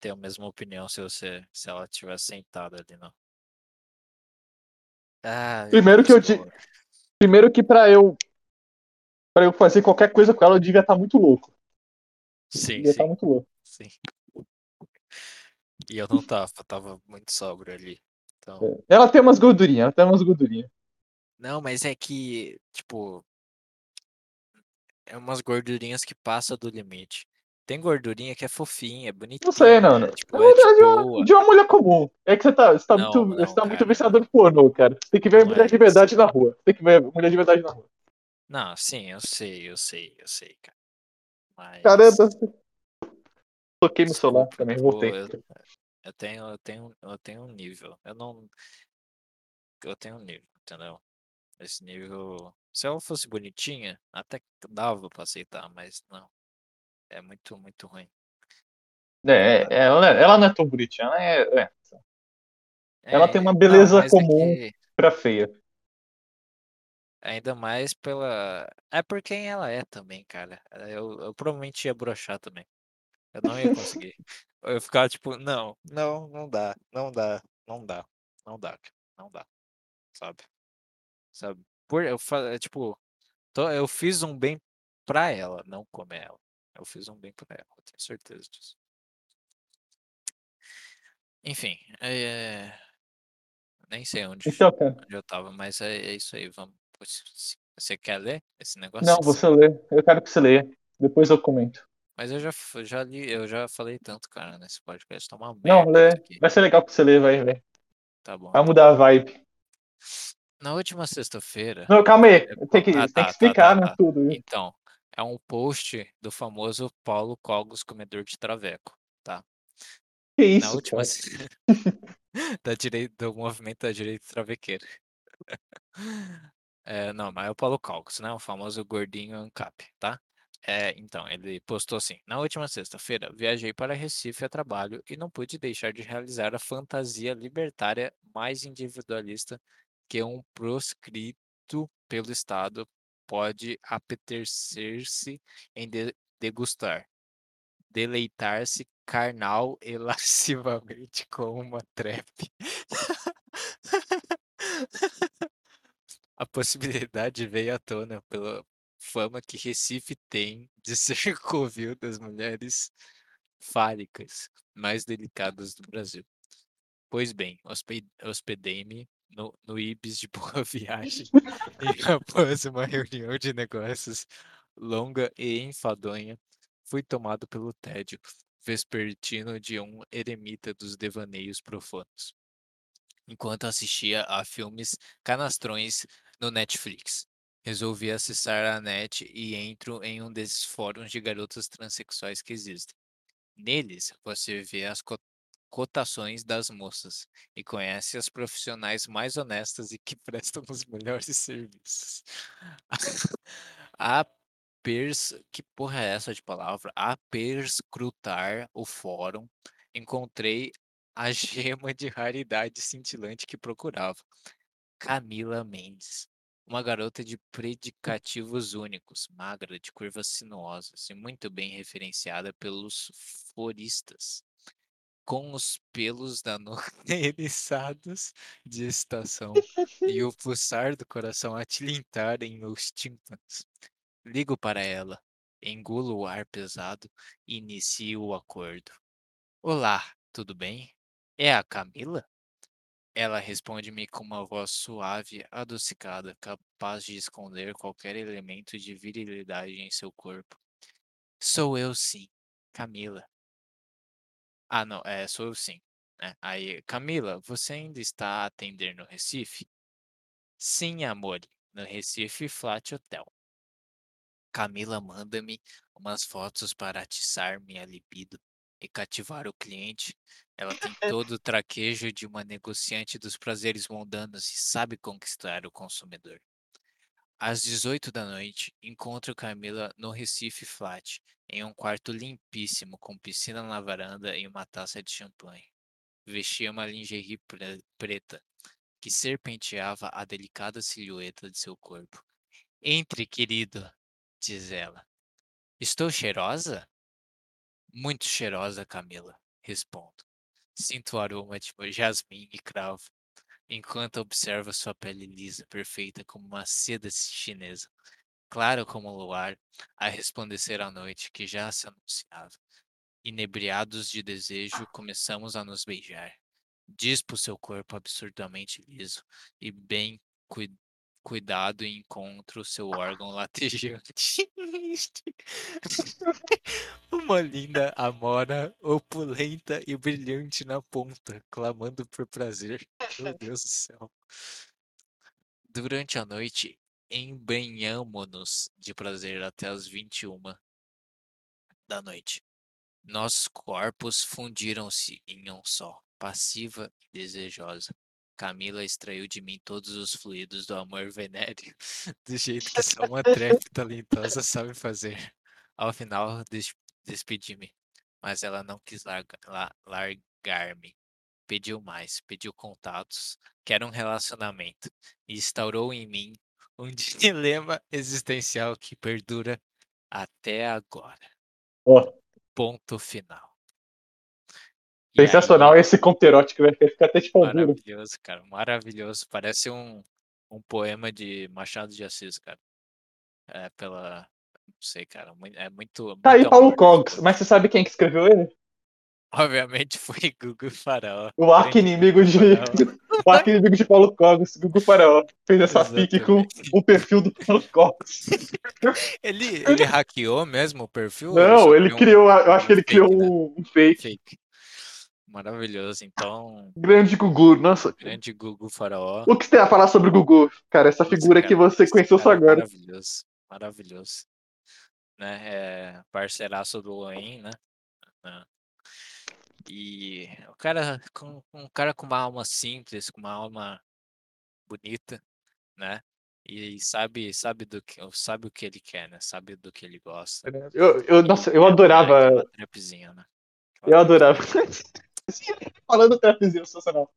ter a mesma opinião se você se ela tivesse sentada ali, não. Ah, primeiro que eu te... primeiro que para eu para eu fazer qualquer coisa com ela eu devia estar muito louco. Sim, devia sim. Estar muito louco. Sim. E eu não tava, tava muito sóbrio ali. Então... É. Ela tem umas gordurinhas, ela tem umas gordurinhas. Não, mas é que, tipo, é umas gordurinhas que passa do limite. Tem gordurinha que é fofinha, é bonitinha. Não sei, não. É, tipo, é, é de, uma, de, uma, mulher comum. É que você tá, você tá não, muito, não, você tá muito viciado no pornô, cara. Tem que ver mulher é de verdade na rua. Tem que ver mulher de verdade na rua. Não, sim, eu sei, eu sei, eu sei, cara. Mas... Caramba. Toquei no celular também, voltei. Eu, eu, tenho, eu tenho, eu tenho um nível. Eu não. Eu tenho um nível, entendeu? Esse nível. Se ela fosse bonitinha, até dava pra aceitar, mas não. É muito, muito ruim. É, é ela, ela não é tão bonitinha, ela é. é. Ela tem uma beleza não, comum é que... pra feia. Ainda mais pela. É por quem ela é também, cara. Eu, eu provavelmente ia brochar também. Eu não ia conseguir. eu ficar tipo, não, não, não dá, não dá, não dá, não dá, não dá. Sabe? Sabe? Por, eu, tipo, tô, eu fiz um bem pra ela, não comer ela. Eu fiz um bem pra ela, tenho certeza disso. Enfim, é... nem sei onde, então, onde eu tava, mas é, é, isso aí. Vamos. Você quer ler esse negócio? Não, você lê. Eu quero que você leia. Depois eu comento. Mas eu já, já li, eu já falei tanto, cara, nesse podcast. Tá uma Não, lê. Vai ser legal que você lê, vai ver. Tá bom. Vai mudar a vibe. Na última sexta-feira. Não, calma aí. Tem que, ah, tem tá, que explicar tá, tá, né, tudo. Então, é um post do famoso Paulo Cogos, comedor de traveco, tá? Que isso, Na última... da direita, do movimento da direita travequeira. É, não, mas é o Paulo Cogos, né? O famoso gordinho ANCAP, tá? É, então, ele postou assim: Na última sexta-feira, viajei para Recife a trabalho e não pude deixar de realizar a fantasia libertária mais individualista que um proscrito pelo Estado pode apetecer-se em de degustar, deleitar-se carnal e lascivamente com uma trepe. A possibilidade veio à tona pela fama que Recife tem de ser covil das mulheres fálicas mais delicadas do Brasil. Pois bem, hospedei-me no, no Ibis de Boa Viagem e após uma reunião de negócios longa e enfadonha, fui tomado pelo tédio vespertino de um eremita dos devaneios profanos, enquanto assistia a filmes canastrões no Netflix. Resolvi acessar a net e entro em um desses fóruns de garotas transexuais que existem. Neles, você vê as cotações das moças e conhece as profissionais mais honestas e que prestam os melhores serviços. a pers... Que porra é essa de palavra? A perscrutar o fórum, encontrei a gema de raridade cintilante que procurava. Camila Mendes. Uma garota de predicativos únicos, magra, de curvas sinuosas e muito bem referenciada pelos floristas, com os pelos da nuca eriçados de estação e o pulsar do coração a tilintar em meus tímpanos. Ligo para ela, engulo o ar pesado e inicio o acordo. Olá, tudo bem? É a Camila? Ela responde-me com uma voz suave, adocicada, capaz de esconder qualquer elemento de virilidade em seu corpo. Sou eu sim, Camila. Ah, não, é, sou eu sim. né? Aí, Camila, você ainda está a atender no Recife? Sim, amor, no Recife Flat Hotel. Camila manda-me umas fotos para atiçar minha libido e cativar o cliente. Ela tem todo o traquejo de uma negociante dos prazeres mundanos e sabe conquistar o consumidor. Às 18 da noite, encontro Camila no Recife Flat, em um quarto limpíssimo, com piscina na varanda e uma taça de champanhe. Vestia uma lingerie pre- preta, que serpenteava a delicada silhueta de seu corpo. Entre, querido, diz ela. Estou cheirosa? Muito cheirosa, Camila, respondo. Sinto o aroma de jasmim e cravo, enquanto observo sua pele lisa, perfeita como uma seda chinesa, clara como o luar, a resplandecer à noite que já se anunciava. Inebriados de desejo, começamos a nos beijar. Dispo seu corpo absurdamente liso e bem cuidado e encontro seu órgão latejante. Uma linda amora, opulenta e brilhante na ponta, clamando por prazer. Meu Deus do céu. Durante a noite, embrenhamo-nos de prazer até as 21 da noite. Nossos corpos fundiram-se em um só, passiva e desejosa. Camila extraiu de mim todos os fluidos do amor venéreo, do jeito que só uma trap talentosa sabe fazer. Ao final, des- despedi-me, mas ela não quis larga- la- largar-me. Pediu mais, pediu contatos, quer um relacionamento, e instaurou em mim um dilema existencial que perdura até agora. Ó, Ponto final. Sensacional aí, esse conto erótico, vai ficar até duro. Maravilhoso, cara. Maravilhoso. Parece um, um poema de Machado de Assis, cara. É pela. Não sei, cara. É muito. Tá aí muito Paulo amor Cogs, mas você sabe quem que escreveu ele? Obviamente foi Gugu Faraó. O arqui-inimigo de. O arqui-inimigo de Paulo Cogs, Gugu Faraó. Fez essa fic com o perfil do Paulo Cogs. Ele, ele hackeou mesmo o perfil? ele Não, ele um- criou. Eu acho um que ele fake, criou né? um um fake. Fake. Maravilhoso. Então, Grande Gugu. Nossa. grande Gugu Faraó. O que você tem a falar sobre o Gugu? Cara, essa figura que cara- você esse conheceu só é agora. Maravilhoso. Maravilhoso. Né? É parceiraço do Loen, né? E o cara com um cara com uma alma simples, com uma alma bonita, né? E sabe, sabe do que, sabe o que ele quer, né? Sabe do que ele gosta. Eu, eu, nossa, é eu aquela- adorava. trapzinha, né? Eu adorava. Falando trapzinho, sensacional.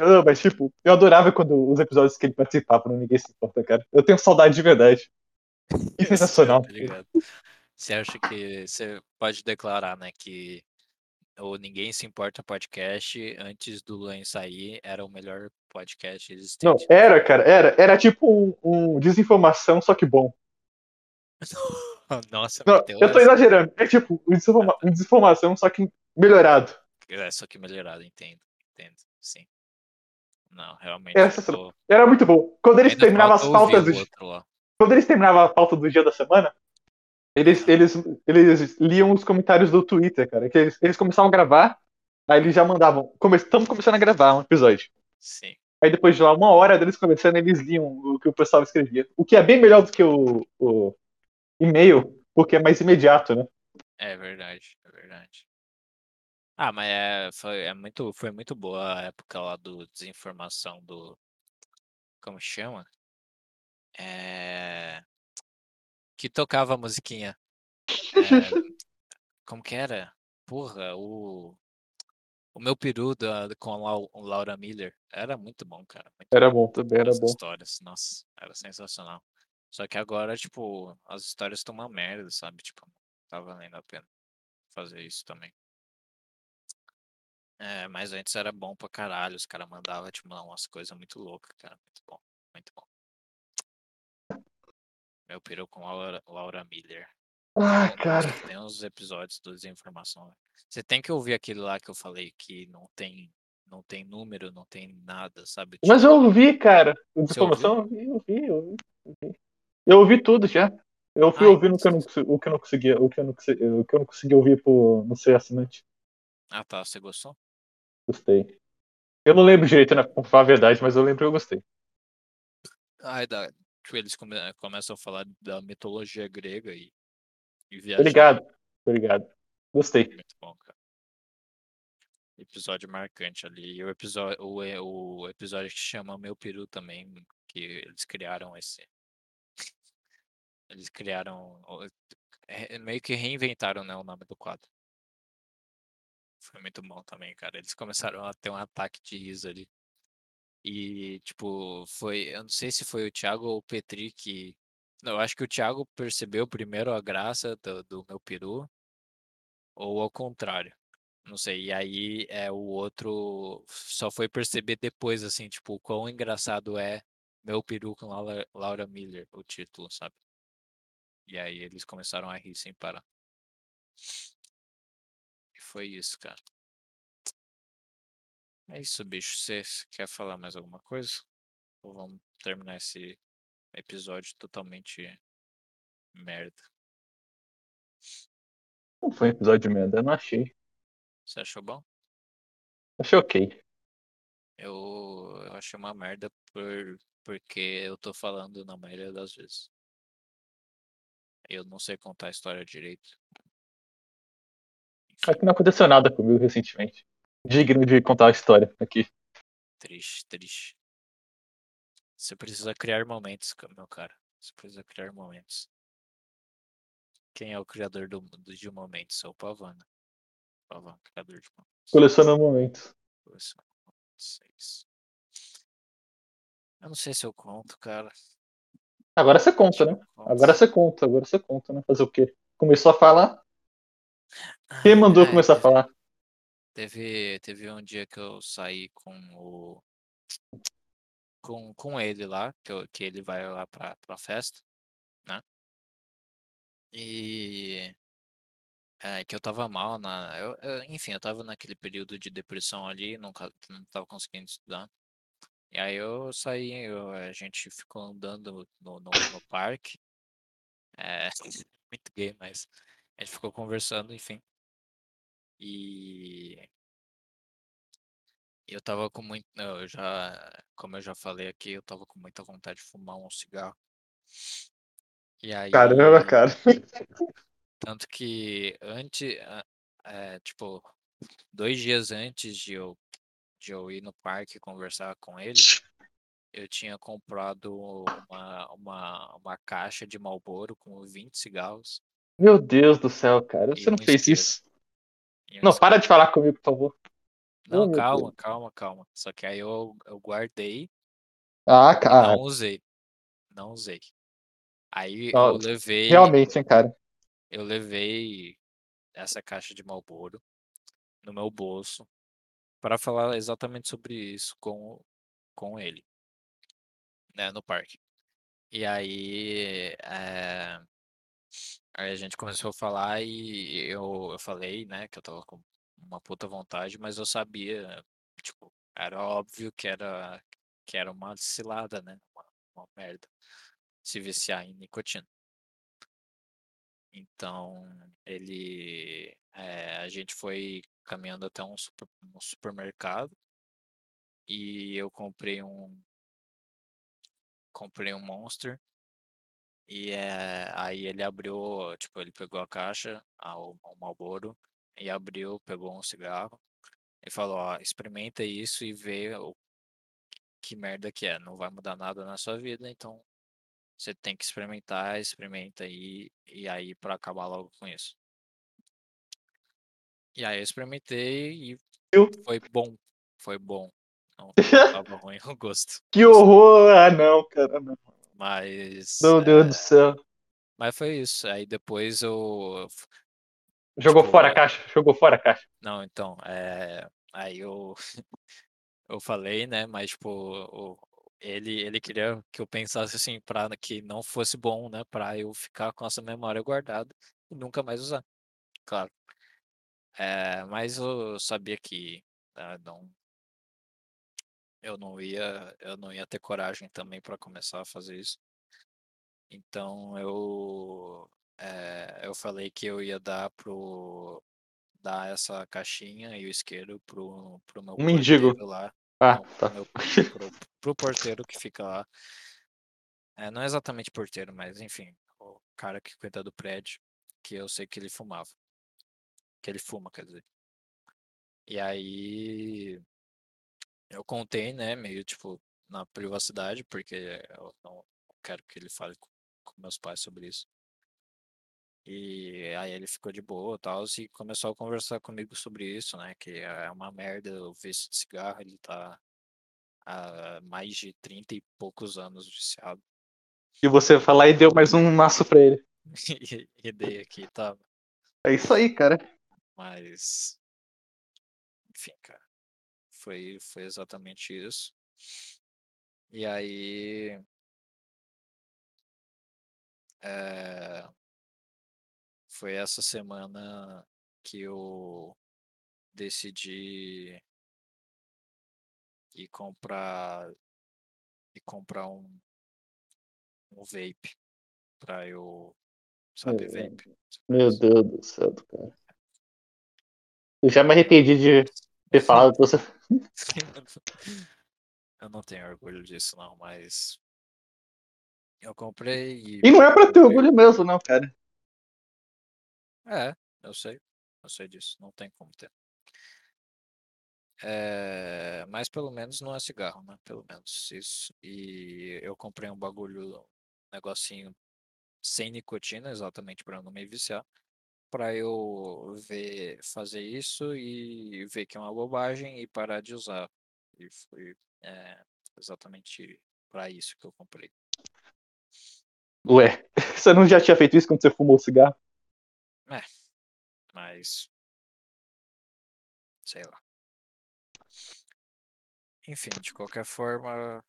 Não, mas tipo, eu adorava quando os episódios que ele participava, não ninguém se importa, cara. Eu tenho saudade de verdade. Que sensacional. Tá? Você acha que você pode declarar, né, que o Ninguém Se Importa podcast antes do Luan sair era o melhor podcast Não, existente? era, cara, era. Era tipo um, um desinformação, só que bom. Nossa, Não, eu tô exagerando. É tipo um, desinforma- um desinformação, só que melhorado. É, só que melhorado, entendo, entendo, sim. Não, realmente Era ficou... sensacional. Era muito bom. Quando eles Ainda terminavam as pautas do, quando eles terminavam a pauta do dia da semana, eles, eles, eles liam os comentários do Twitter, cara. Que eles, eles começavam a gravar, aí eles já mandavam. Estamos começando a gravar um episódio. Sim, Aí depois de lá, uma hora deles conversando, eles liam o que o pessoal escrevia. O que é bem melhor do que o, o e-mail, porque é mais imediato, né? é é verdade. Ah, mas é, foi, é muito, foi muito boa a época lá do desinformação do. Como chama? É. Que tocava a musiquinha. É, como que era? Porra, o. O meu peru da, com a Lau- Laura Miller era muito bom, cara. muito Era bom. bom também, era As bom. histórias, nossa, era sensacional. Só que agora, tipo, as histórias estão uma merda, sabe? Tipo, não tá valendo a pena fazer isso também. É, mas antes era bom pra caralho, os caras mandavam, tipo, umas coisas muito loucas, cara. Muito bom, muito bom. Meu peru com Laura, Laura Miller. Ah, cara. Tem uns episódios do Desinformação. né? Você tem que ouvir aquele lá que eu falei que não tem, não tem número, não tem nada, sabe? Mas Tipo, eu ouvi, cara. Desinformação, eu ouvi, eu ouvi, eu ouvi. eu tudo já. Eu fui Ah, ouvindo o que eu não, consi- o que eu não conseguia, o que eu não consegui, o que eu não consegui ouvir por não ser assinante. Ah, tá, você gostou? Gostei. Eu não lembro direito, né, pra falar a verdade, mas eu lembro que eu gostei. Ah, da, tipo, eles come- começam a falar da mitologia grega e, e viajar. ligado, tô ligado. Gostei. Muito bom, cara. Episódio marcante ali. E o episódio, o, e- o episódio que chama Meu Peru também, que eles criaram esse. Eles criaram. é, Meio que reinventaram, né, o nome do quadro. Foi muito bom também, cara. Eles começaram a ter um ataque de riso ali. E, tipo, foi. Eu não sei se foi o Thiago ou o Petri que. Não, eu acho que o Thiago percebeu primeiro a graça do, do meu peru. Ou ao contrário. Não sei. E aí é o outro só foi perceber depois, assim, tipo, o quão engraçado é meu peru com Laura, Laura Miller, o título, sabe? E aí eles começaram a rir sem parar. Foi isso, cara. É isso, bicho. Você quer falar mais alguma coisa? Ou vamos terminar esse episódio totalmente merda? Não foi um episódio de merda, eu não achei. Você achou bom? Achei ok. Eu, eu achei uma merda por, porque eu tô falando na maioria das vezes. Eu não sei contar a história direito. Aqui não aconteceu nada comigo recentemente. Digno de contar a história aqui. triste, triste. Você precisa criar momentos, meu cara. Você precisa criar momentos. Quem é o criador do, do- de momentos? É o Pavana. Pavana, criador de momentos. Coleciona momentos. Coleciona momentos, é isso. Eu não sei se eu conto, cara. Agora você conta, né? Agora você conta, agora você conta, né? Fazer o quê? Começou a falar? Quem mandou É, começar a falar? Teve, teve um dia que eu saí com o. Com, com ele lá, que, eu- que ele vai lá pra, pra festa, né? E. É, que eu tava mal na. Eu, eu- enfim, eu tava naquele período de depressão ali, nunca, não tava conseguindo estudar. E aí eu saí, eu- a gente ficou andando no, no, no parque. É, muito gay, mas a gente ficou conversando, enfim. E eu tava com muito. Eu já, como eu já falei aqui, eu tava com muita vontade de fumar um cigarro. E aí. Caramba, cara. Tanto que antes, é, tipo, dois dias antes de eu, de eu ir no parque conversar com ele, eu tinha comprado uma, uma, uma caixa de Marlboro com 20 cigarros Meu Deus do céu, cara. Você não fez isqueiro. isso. Não, isqueiro. para de falar comigo, por favor. Não, Oh, calma, calma, calma. Só que aí eu, eu guardei Ah, cara. não usei. Não usei. Aí Não, eu levei, Realmente, hein, cara. eu levei essa caixa de Marlboro no meu bolso para falar exatamente sobre isso com, com ele, né, no parque. E aí, eh, aí a gente começou a falar e eu, eu falei, né, que eu tava com uma puta vontade, mas eu sabia, tipo, era óbvio que era, que era uma cilada, né, uma, uma merda, se viciar em nicotina. Então, ele, eh, a gente foi caminhando até um, super- um supermercado e eu comprei um, comprei um Monster e eh, aí ele abriu, tipo, ele pegou a caixa, a- o, o Marlboro e abriu, pegou um cigarro e falou, ó, experimenta isso e vê o que merda que é, não vai mudar nada na sua vida, então você tem que experimentar, experimenta aí e aí para acabar logo com isso. E aí eu experimentei e Foi bom. Foi bom. Não tava ruim o gosto. Que horror! Ah, não, cara, não. Mas. Meu Deus é, do céu. mas foi isso. Aí depois eu. Jogou tipo, fora a é- caixa, jogou fora a caixa. Não, então, é, aí eu, eu falei, né, mas, tipo, ele, ele queria que eu pensasse assim, pra que não fosse bom, né, pra eu ficar com essa memória guardada e nunca mais usar, claro. É, mas eu sabia que ah, não, eu não ia, eu não ia ter coragem também para começar a fazer isso. Então eu, é, eu falei que eu ia dar pro, dar essa caixinha e o isqueiro pro, pro meu Um mendigo. lá. Ah, Não, tá. pro, meu, pro, pro porteiro que fica lá. É, não é exatamente porteiro, mas enfim, o cara que cuida do prédio, que eu sei que ele fumava. Que ele fuma, quer dizer. E aí eu contei, né, meio tipo na privacidade, porque eu não quero que ele fale com, com meus pais sobre isso. E aí ele ficou de boa e tal, e começou a conversar comigo sobre isso, né? Que é uma merda o vício de cigarro, ele tá há mais de 30 e poucos anos viciado. E você foi lá e deu mais um maço pra ele. E, e dei aqui, tá? É isso aí, cara. Mas. Enfim, cara. Foi, foi exatamente isso. E aí. é, foi essa semana que eu decidi ir comprar e comprar um, um vape pra eu sabe Meu- vape Meu? Deus do céu, cara. Eu já me arrependi de ter falado pra você. Eu não tenho orgulho disso não mas eu comprei e E não é pra ter orgulho mesmo, não, cara. é eu sei eu sei disso não tem como ter É, mas pelo menos não é cigarro, né? Pelo menos isso. E eu comprei um bagulho, um negocinho sem nicotina, exatamente para não me viciar, para eu ver, fazer isso e ver que é uma bobagem e parar de usar. E foi é, exatamente para isso que eu comprei. Ué, você não já tinha feito isso quando você fumou cigarro? Mas sei lá. Enfim, de qualquer forma,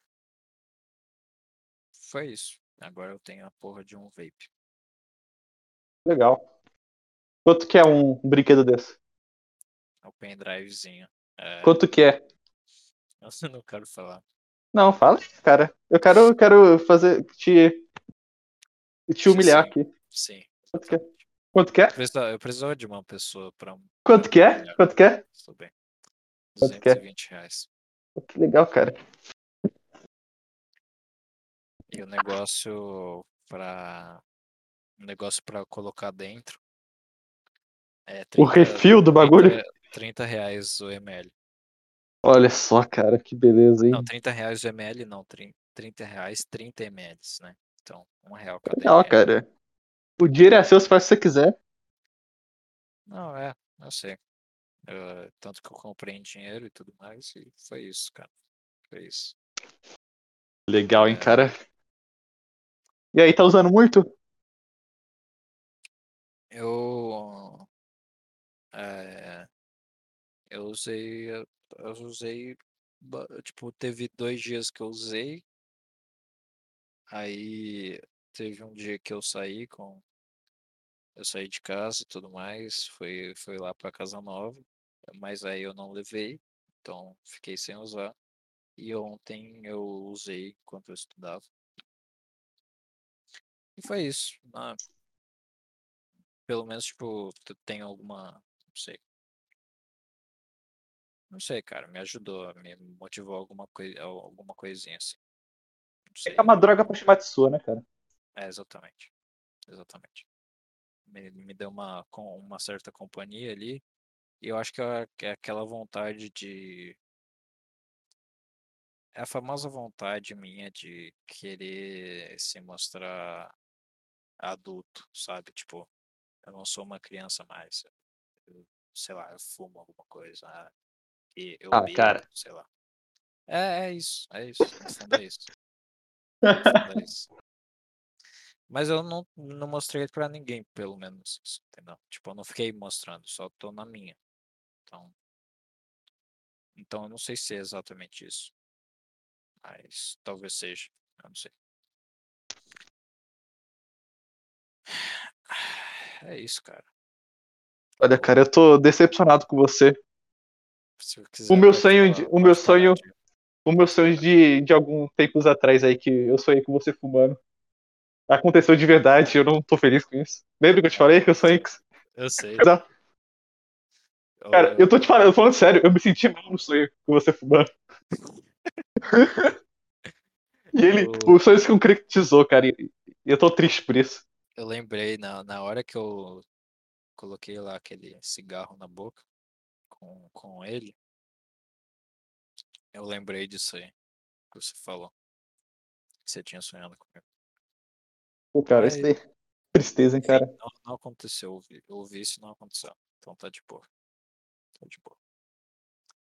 foi isso. Agora eu tenho a porra de um vape. Legal. Quanto que é um brinquedo desse? É o pendrivezinho. É, Quanto que é? eu não quero falar. Não, fala, cara. Eu quero, eu quero fazer te, te humilhar Sim, aqui. Sim. Quanto que é? Quanto que é? Eu precisava, de uma pessoa para Quanto que é? Quanto que é? Tudo bem. Quanto que é? 220 reais. Que legal, cara. E o negócio para o negócio para colocar dentro é O 30, refil do bagulho. 30, 30 reais o ml. Olha só, cara, que beleza, hein? Não, 30 reais o ml não, 30, 30 reais 30 ml, né? Então, um real cada Legal, ml. cara. O dinheiro é seu, você faz o que você quiser. Não, é, eu sei. Eu- tanto que eu comprei em dinheiro e tudo mais, e foi isso, cara. Foi isso. Legal, hein, É. cara. E aí, tá usando muito? Eu. É, eu usei. Eu usei. Tipo, teve dois dias que eu usei. Aí teve um dia que eu saí com. Eu saí de casa e tudo mais. Fui, fui lá pra casa nova. Mas aí eu não levei. Então fiquei sem usar. E ontem eu usei enquanto eu estudava. E foi isso. Ah, pelo menos, tipo, tem alguma. Não sei. Não sei, cara. Me ajudou, me motivou alguma coisa, alguma coisinha assim. Não É é uma droga pra chamar de sua, né, cara? É, exatamente. Exatamente. Me, me deu uma, uma certa companhia ali. E eu acho que que é aquela vontade de. É a famosa vontade minha de querer se mostrar adulto, sabe? Tipo, eu não sou uma criança mais. Sei lá, eu fumo alguma coisa. ah, E eu Ah, bebo, cara. sei lá. É, é isso, é isso. É isso. É isso. Mas eu não, não mostrei pra ninguém, pelo menos, isso, entendeu? Tipo, eu não fiquei mostrando, só tô na minha. Então, então eu não sei se é exatamente isso. Mas talvez seja, eu não sei. É isso, cara. Olha, cara, eu tô decepcionado com você. Quiser, O meu sonho, falar- de, o meu sonho, Diego. o meu sonho de, de algum tempos atrás aí que eu sonhei com você fumando. Aconteceu de verdade, eu não tô feliz com isso. Lembra que eu te falei que eu sonhei com Eu sei. Cara, eu tô te falando, falando sério, eu me senti mal no sonho com você fumando. E ele, Eu- o sonho se concretizou, cara, e e eu tô triste por isso. Eu lembrei na, na hora que eu coloquei lá aquele cigarro na boca com, com ele, eu lembrei disso aí que você falou. Que você tinha sonhado comigo. Pô, cara, Mas- isso aí. Tristeza, hein, cara. não, não aconteceu. Eu vi, eu vi isso e não aconteceu. Então tá de boa. Tá de boa.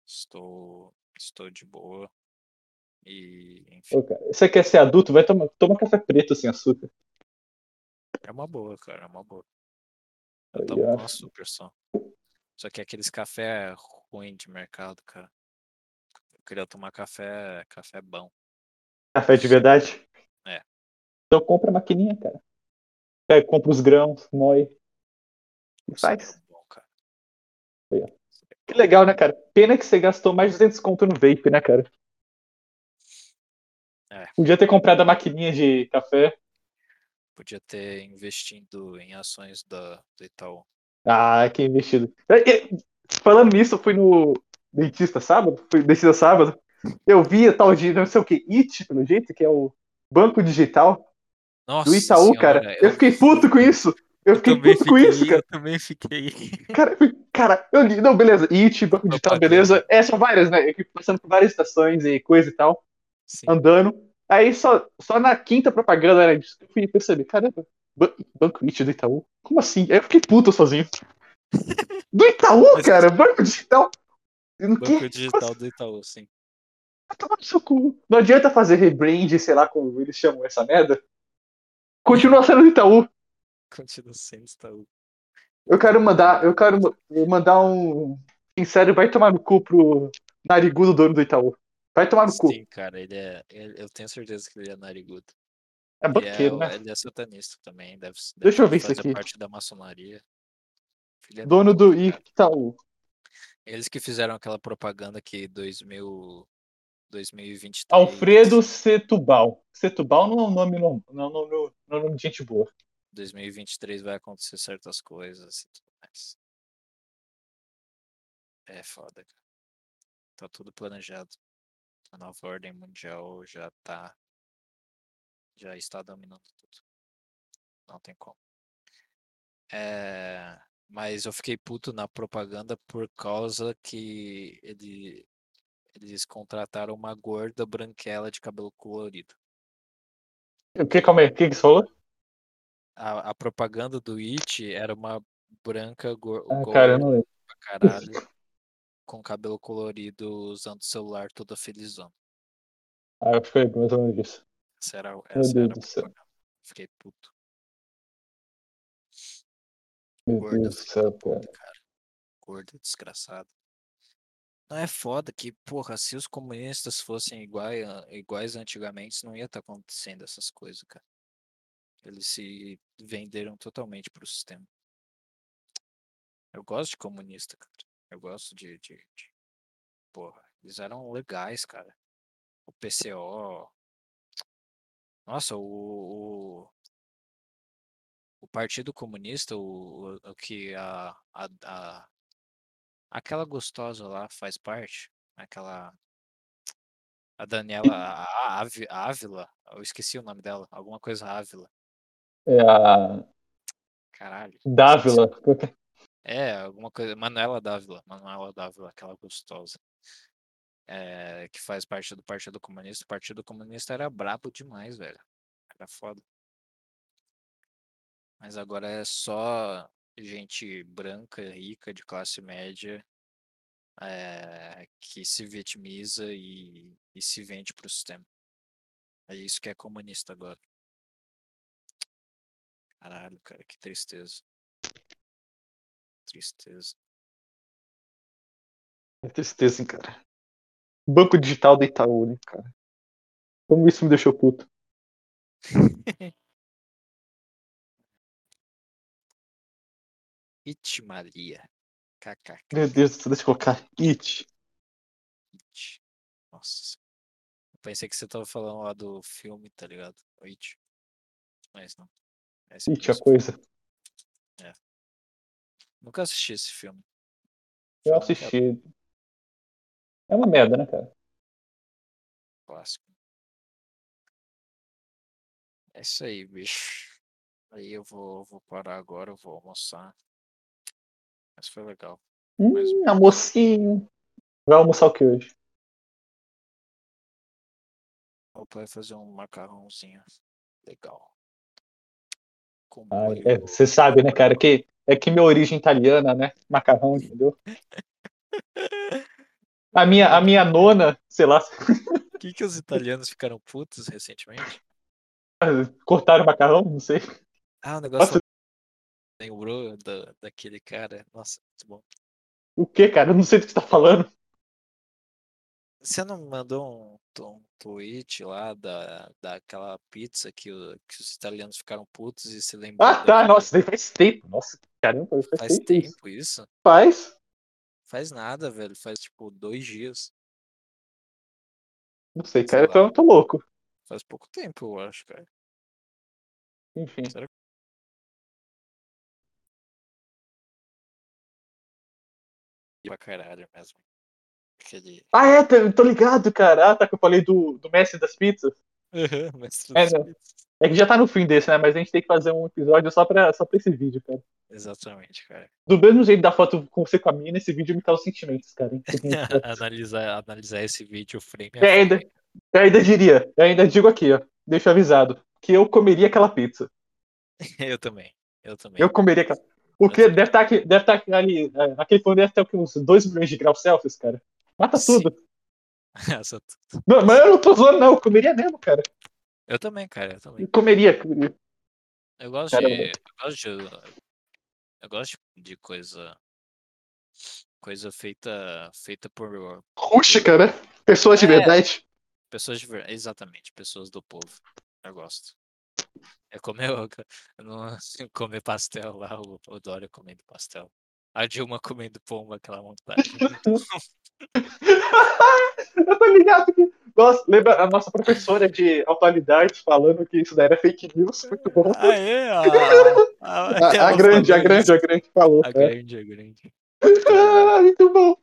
Estou, estou de boa. E, enfim, Pô, cara, você quer ser adulto? Vai tomar, toma café preto sem açúcar. é uma boa, cara. É uma boa. Eu tomo com açúcar só. Só que aqueles café ruim de mercado, cara. Eu queria tomar café, café bom. Café de verdade? É. Então compra a maquininha, cara. Pega, compra os grãos, moe. E Seria faz. bom. Que legal, né, cara? Pena que você gastou mais de 200 conto no vape, né, cara? É. Podia ter comprado a maquininha de café. Podia ter investido em ações da, do Itaú. Ah, que investido. É, é, Falando nisso, eu fui no dentista sábado, fui dentista sábado. Eu vi tal de não sei o que, IT, pelo jeito, que é o banco digital Nossa do Itaú, senhora, cara. Eu fiquei vi, puto com isso. Eu fiquei também puto com fiquei, isso, cara. Eu também fiquei. Cara, cara, eu li. Não, beleza. IT, banco digital, beleza. É, são várias, né? Eu fui passando por várias estações e coisa e tal, Sim. andando. Aí só, só na quinta propaganda era disso que eu fui perceber. Caramba, ban- banco IT do Itaú? Como assim? Aí eu fiquei puto sozinho. Do Itaú, Mas- cara? Banco digital? Banco digital do Itaú, sim. Vai tomar no seu cu. Não adianta fazer rebrand, sei lá como eles chamam essa merda. Continua sendo do Itaú. Continua sendo Itaú. Eu quero mandar, eu quero ma- mandar um. Sincero, vai tomar no cu pro narigudo dono do Itaú. Vai tomar no cu. Sim, cara, ele é. ele- eu tenho certeza que ele é narigudo. É é, banqueiro, né? ele é satanista também. Deve, deve Deixa eu ver isso aqui. parte da maçonaria. Filha Dono do. Itaú. Eles que fizeram aquela propaganda que 2000, 2023. Alfredo Setubal. Setubal não é um nome, não, não, não, não, não é um nome de gente boa. 2023 vai acontecer certas coisas e tudo mais. É foda, cara. Tá tudo planejado. A nova ordem mundial já tá. Já está dominando tudo. Não tem como. É, mas eu fiquei puto na propaganda por causa que ele, eles contrataram uma gorda branquela de cabelo colorido. O que, calma aí, o que, que você falou? A, a propaganda do It era uma branca gor- Ah, gorda cara, eu não lembro. pra caralho, com cabelo colorido, usando o celular toda felizona. Ah, eu mais ou menos disso. Essa era, Meu essa Deus era do céu. Fiquei puto. Meu Gorda, Deus do céu, da cara. cara. Gorda, desgraçada. Não é foda que, porra, se os comunistas fossem iguais, iguais antigamente, não ia estar acontecendo essas coisas, cara. Eles se venderam totalmente pro sistema. Eu gosto de comunista, cara. Eu gosto de, de, de- Porra, eles eram legais, cara. O PCO. Nossa, o. O, o Partido Comunista, o, o, o que a, a, a. Aquela gostosa lá faz parte. Aquela. A Daniela a- a- Ávi- Ávila. Eu esqueci o nome dela. Alguma coisa Ávila. É a Caralho. Dávila. É, alguma coisa. Manuela Dávila. Manuela Dávila, aquela gostosa. É, que faz parte do Partido Comunista. O Partido Comunista era brabo demais, velho. Era foda. Mas agora é só gente branca, rica, de classe média, é, que se vitimiza e, e se vende pro sistema. É isso que é comunista agora. Caralho, cara, que tristeza. Tristeza. É tristeza, hein, cara. Banco digital da Itaú, né, cara? Como isso me deixou puto. It Maria. KKK. Meu Deus, do deixa eu colocar it. It. Nossa. Eu pensei que você tava falando lá do filme, tá ligado? O It. Mas não. Esse It, a mesmo. coisa. Nunca assisti esse filme. Eu assisti. É uma merda, né, cara? Clássico. É isso aí, bicho. Aí eu vou, vou parar agora, eu vou almoçar. Mas foi legal. Mas- Hum, almocinho. Vai almoçar o que hoje? Meu pai vai fazer um macarrãozinho legal. Ah, é, você sabe, né, cara, que é que minha origem italiana, né? Macarrão, entendeu? A minha, a minha nona, sei lá, O que, que os italianos ficaram putos recentemente? cortaram o macarrão, não sei. Ah, o negócio Nossa. lembrou da, daquele cara. Nossa, muito bom. O que, cara? Eu não sei do que você tá falando. Você não mandou um, um tweet lá da, daquela pizza que, o- que os italianos ficaram putos e se lembrou Ah, tá, nossa, daí faz tempo. Nossa, caramba, faz, Faz tempo. isso. tempo isso? Faz. Faz nada, velho. Faz tipo dois dias. Não sei, cara, então eu tô louco. Faz pouco tempo, eu acho, cara. Enfim. Pra caralho mesmo. Aquele. Ah, é, tô, tô ligado, cara. Ah, tá que eu falei do, do mestre das pizzas. Mestre É, dos não. pizzas. É que já tá no fim desse, né? Mas a gente tem que fazer um episódio só pra, só pra esse vídeo, cara. Exatamente, cara. Do mesmo jeito da foto com você com a mina, esse vídeo me causa sentimentos, cara. analisar, analisar esse vídeo frame a E ainda, eu ainda diria, eu ainda digo aqui, ó. Deixa avisado. Que eu comeria aquela pizza. Eu também. Eu também. Eu comeria aquela. Porque deve estar aqui, deve estar ali. é, Aquele pão deve ter uns 2 milhões de graus Celsius, cara. Mata Sim. tudo. Essa- Não, mas eu não tô zoando, não. Eu comeria mesmo, cara. Eu também, cara. Eu também. Eu comeria. comeria. Eu gosto Caramba. de. Eu gosto de. Eu gosto de- de coisa. Coisa feita. Feita por Rústica, né? Pessoas de É. verdade. pessoas de verdade. Exatamente, pessoas do povo. Eu gosto. É comer, eu não, comer pastel lá, o, o Dória comendo pastel. A Dilma comendo pomba, aquela montagem. eu tô ligado que. Nossa, lembra a nossa professora de atualidades falando que isso daí era fake news? Muito bom. ah, é? A, a, A, a ela grande, a grande, a grande falou. A é. grande, a grande. Ah, muito bom.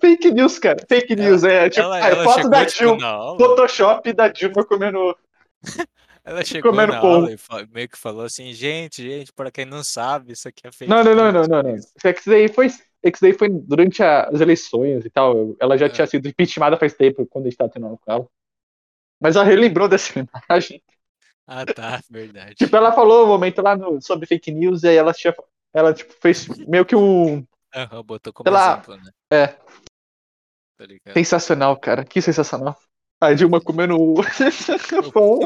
Fake news, cara. Fake Ela- news. É tipo, Ela, é ela foto da Dilma. aula. Photoshop da Dilma comendo. Ela chegou comendo na aula e meio que falou assim, gente, gente, para quem não sabe, isso aqui é fake Não, não, não, não, não, não. isso." É que isso daí foi, é que isso daí foi durante as eleições e tal. Ela já É. tinha sido impeachmentada faz tempo quando a gente tava tendo aula com ela. Mas ela relembrou dessa imagem. Ah, tá, verdade. Tipo, ela falou um momento lá no- sobre fake news e aí ela tinha. Ela, tipo, fez meio que um. Aham, botou como lá, exemplo, né? É. Tá? Sensacional, cara. Que sensacional. A Dilma comendo o pão.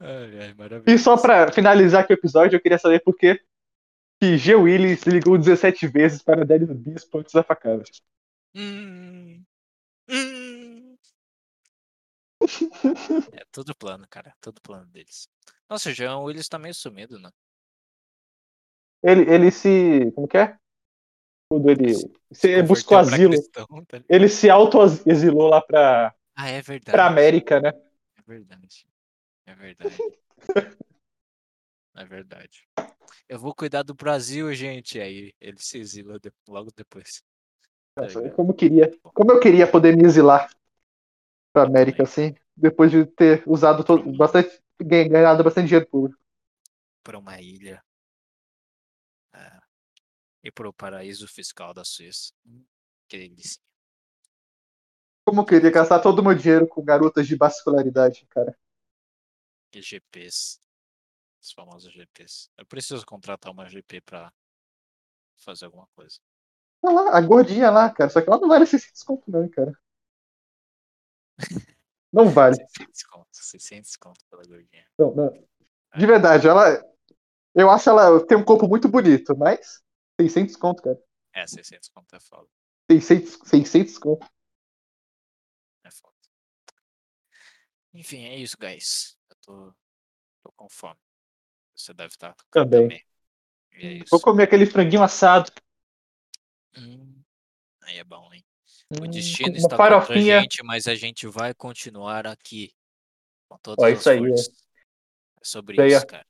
Ai, ai, E só pra finalizar aqui o episódio, eu queria saber por que G. Willis ligou 17 vezes para Délio Bispo antes da facada. Hum, hum. É tudo plano, cara. Tudo plano deles. Nossa, o Jean Willis tá meio sumido, né? Ele, ele se. Como que é? Tudo ele. Se Converteu buscou asilo. cristão, tá? Ele se auto-exilou lá pra, Ah, é verdade. pra América, né? É verdade. É verdade. É verdade. Eu vou cuidar do Brasil, gente. Aí ele se exila de- logo depois. Tá Nossa, como, queria, como eu queria poder me exilar pra América, assim, depois de ter usado todo, bastante. ganha- ganhado bastante dinheiro público. Pra uma ilha. É. E pro paraíso fiscal da Suíça. Hum, Que delícia. Como eu queria gastar todo o meu dinheiro com garotas de vascularidade, cara. Que GPs. Os famosos GPs. Eu preciso contratar uma GP pra fazer alguma coisa. Olha lá, a gordinha lá, cara. Só que ela não vale 600 conto, não, cara. Não vale. 600 conto, 600 conto pela gordinha. Não, não. De verdade, ela. Eu acho ela tem um corpo muito bonito, mas 600 conto, cara. É, 600 conto é foda. 600, 600 conto. Enfim, é isso, guys. Eu tô, tô com fome. Você deve estar Também. E é Vou comer aquele franguinho assado. Hum, aí é bom, hein? Hum, O destino com uma está contra a farofinha. gente, mas a gente vai continuar aqui. Com todas Ó, isso aí, forças. É sobre Isso aí, isso, cara.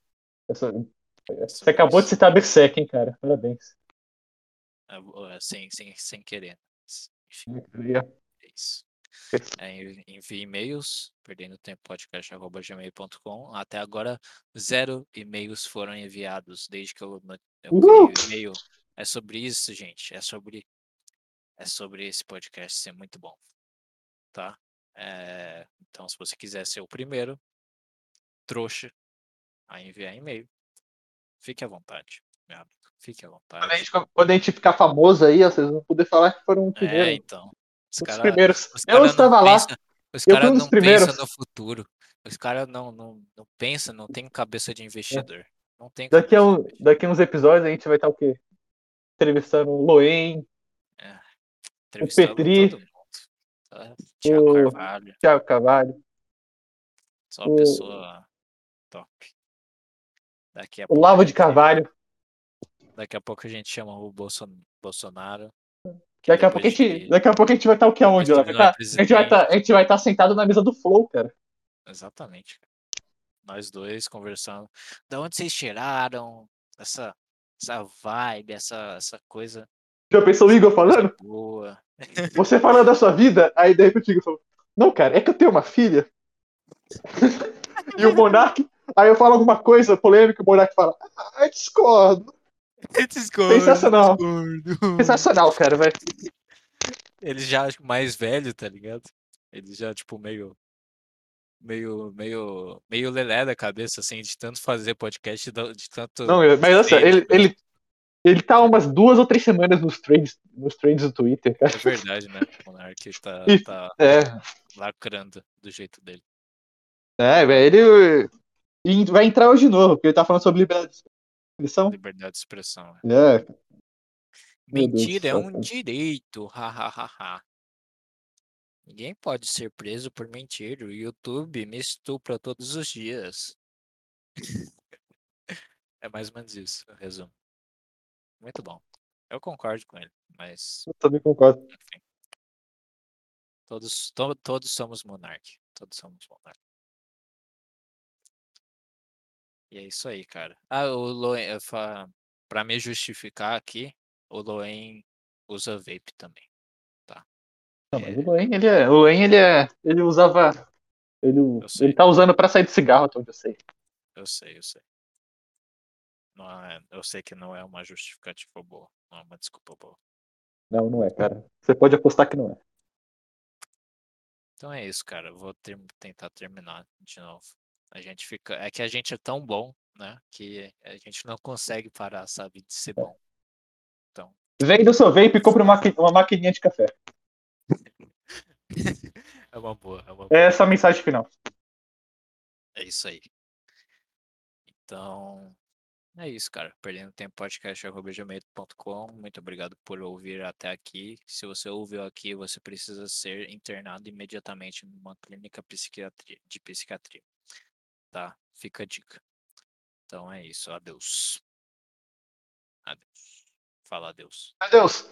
Essa- Você Sobre acabou de citar Berserk, hein, cara. Parabéns. É, é, sem, sem, sem querer. Enfim, é isso. É, en- envie e-mails, perdendo tempo podcast.gmail.com. Até agora, zero e-mails foram enviados desde que eu, eu o e-mail. É sobre isso, gente. É sobre, é sobre esse podcast ser muito bom. Tá? É, então, se você quiser ser o primeiro, trouxa, a enviar e-mail, fique à vontade, meu amigo. Fique à Quando a, vontade. gente, quando a gente ficar famoso aí, vocês vão poder falar que foram o É, primeiro. então. Os os cara, primeiros. os Eu cara não estava lá. pensa, os Eu cara fui dos não pensa primeiros. no futuro. Os caras não, não, não pensam, não tem cabeça de investidor. Não tem Daqui a, um, daqui a uns episódios a gente vai estar o quê? Entrevistando o Loen, Petri, mundo. Tá? Tiago o- Carvalho, Thiago Carvalho, só uma o- pessoa top. Daqui a o Lavo de Carvalho. Daqui a pouco a gente chama o Bolson- Bolsonaro. Que Daqui a, pouco a, gente, daqui a pouco a gente vai estar o que aonde? Lá? tá- a gente vai estar a gente vai estar sentado na mesa do Flow, cara. Exatamente. cara. Nós dois conversando. Da onde vocês tiraram essa, essa vibe, essa, essa coisa Já pensou o Igor falando? boa? Você falando da sua vida, aí de repente o Igor falou: Não, cara, é que eu tenho uma filha. e o Monark, aí eu falo alguma coisa polêmica, o Monark fala: Ah, discordo. Sensacional. Sensacional, cara. Ele já acho, mais velho, tá ligado? Ele já, tipo, meio. Meio, meio, meio lelé da cabeça, assim, de tanto fazer podcast, de tanto. Não, mas nossa, ele, tipo, ele, ele tá umas duas ou três semanas nos trades, nos trades do Twitter, cara. É verdade, né? O Monark tá, tá É, lacrando do jeito dele. é, velho, ele vai entrar hoje de novo, porque ele tá falando sobre liberdade de expressão. Liberdade de expressão. É, do Mentira é um direito. Ha, ha, ha, ha. Ninguém pode ser preso por mentir. O YouTube me estupra todos os dias. é mais ou menos isso, o resumo. Muito bom. Eu concordo com ele, mas eu também concordo. enfim. Todos, to- todos somos monarque. Todos somos monarque. E é isso aí, cara. Ah, o Loen, pra me justificar aqui, o Loen usa vape também. Não, mas o Loen, ele é. O Loen, ele é. Ele usava. Ele, ele tá usando pra sair de cigarro, até onde eu sei. Eu sei, eu sei. Não é, eu sei que não é uma justificativa boa. Não é uma desculpa boa. Não, não é, cara. Você pode apostar que não é. Então é isso, cara. Eu vou ter- tentar terminar de novo. A gente fica. É que a gente é tão bom, né? Que a gente não consegue parar, sabe, de ser bom. Então. Vem do seu vape e compra uma, maqui- uma maquininha de café. É uma boa, é uma boa. É essa a mensagem final. É isso aí. Então, é isso, cara. Perdendo tempo podcast.gmail.com. Muito obrigado por ouvir até aqui. Se você ouviu aqui, você precisa ser internado imediatamente numa clínica de psiquiatria. Tá? Fica a dica. Então é isso. Adeus. Adeus. Fala adeus. Adeus.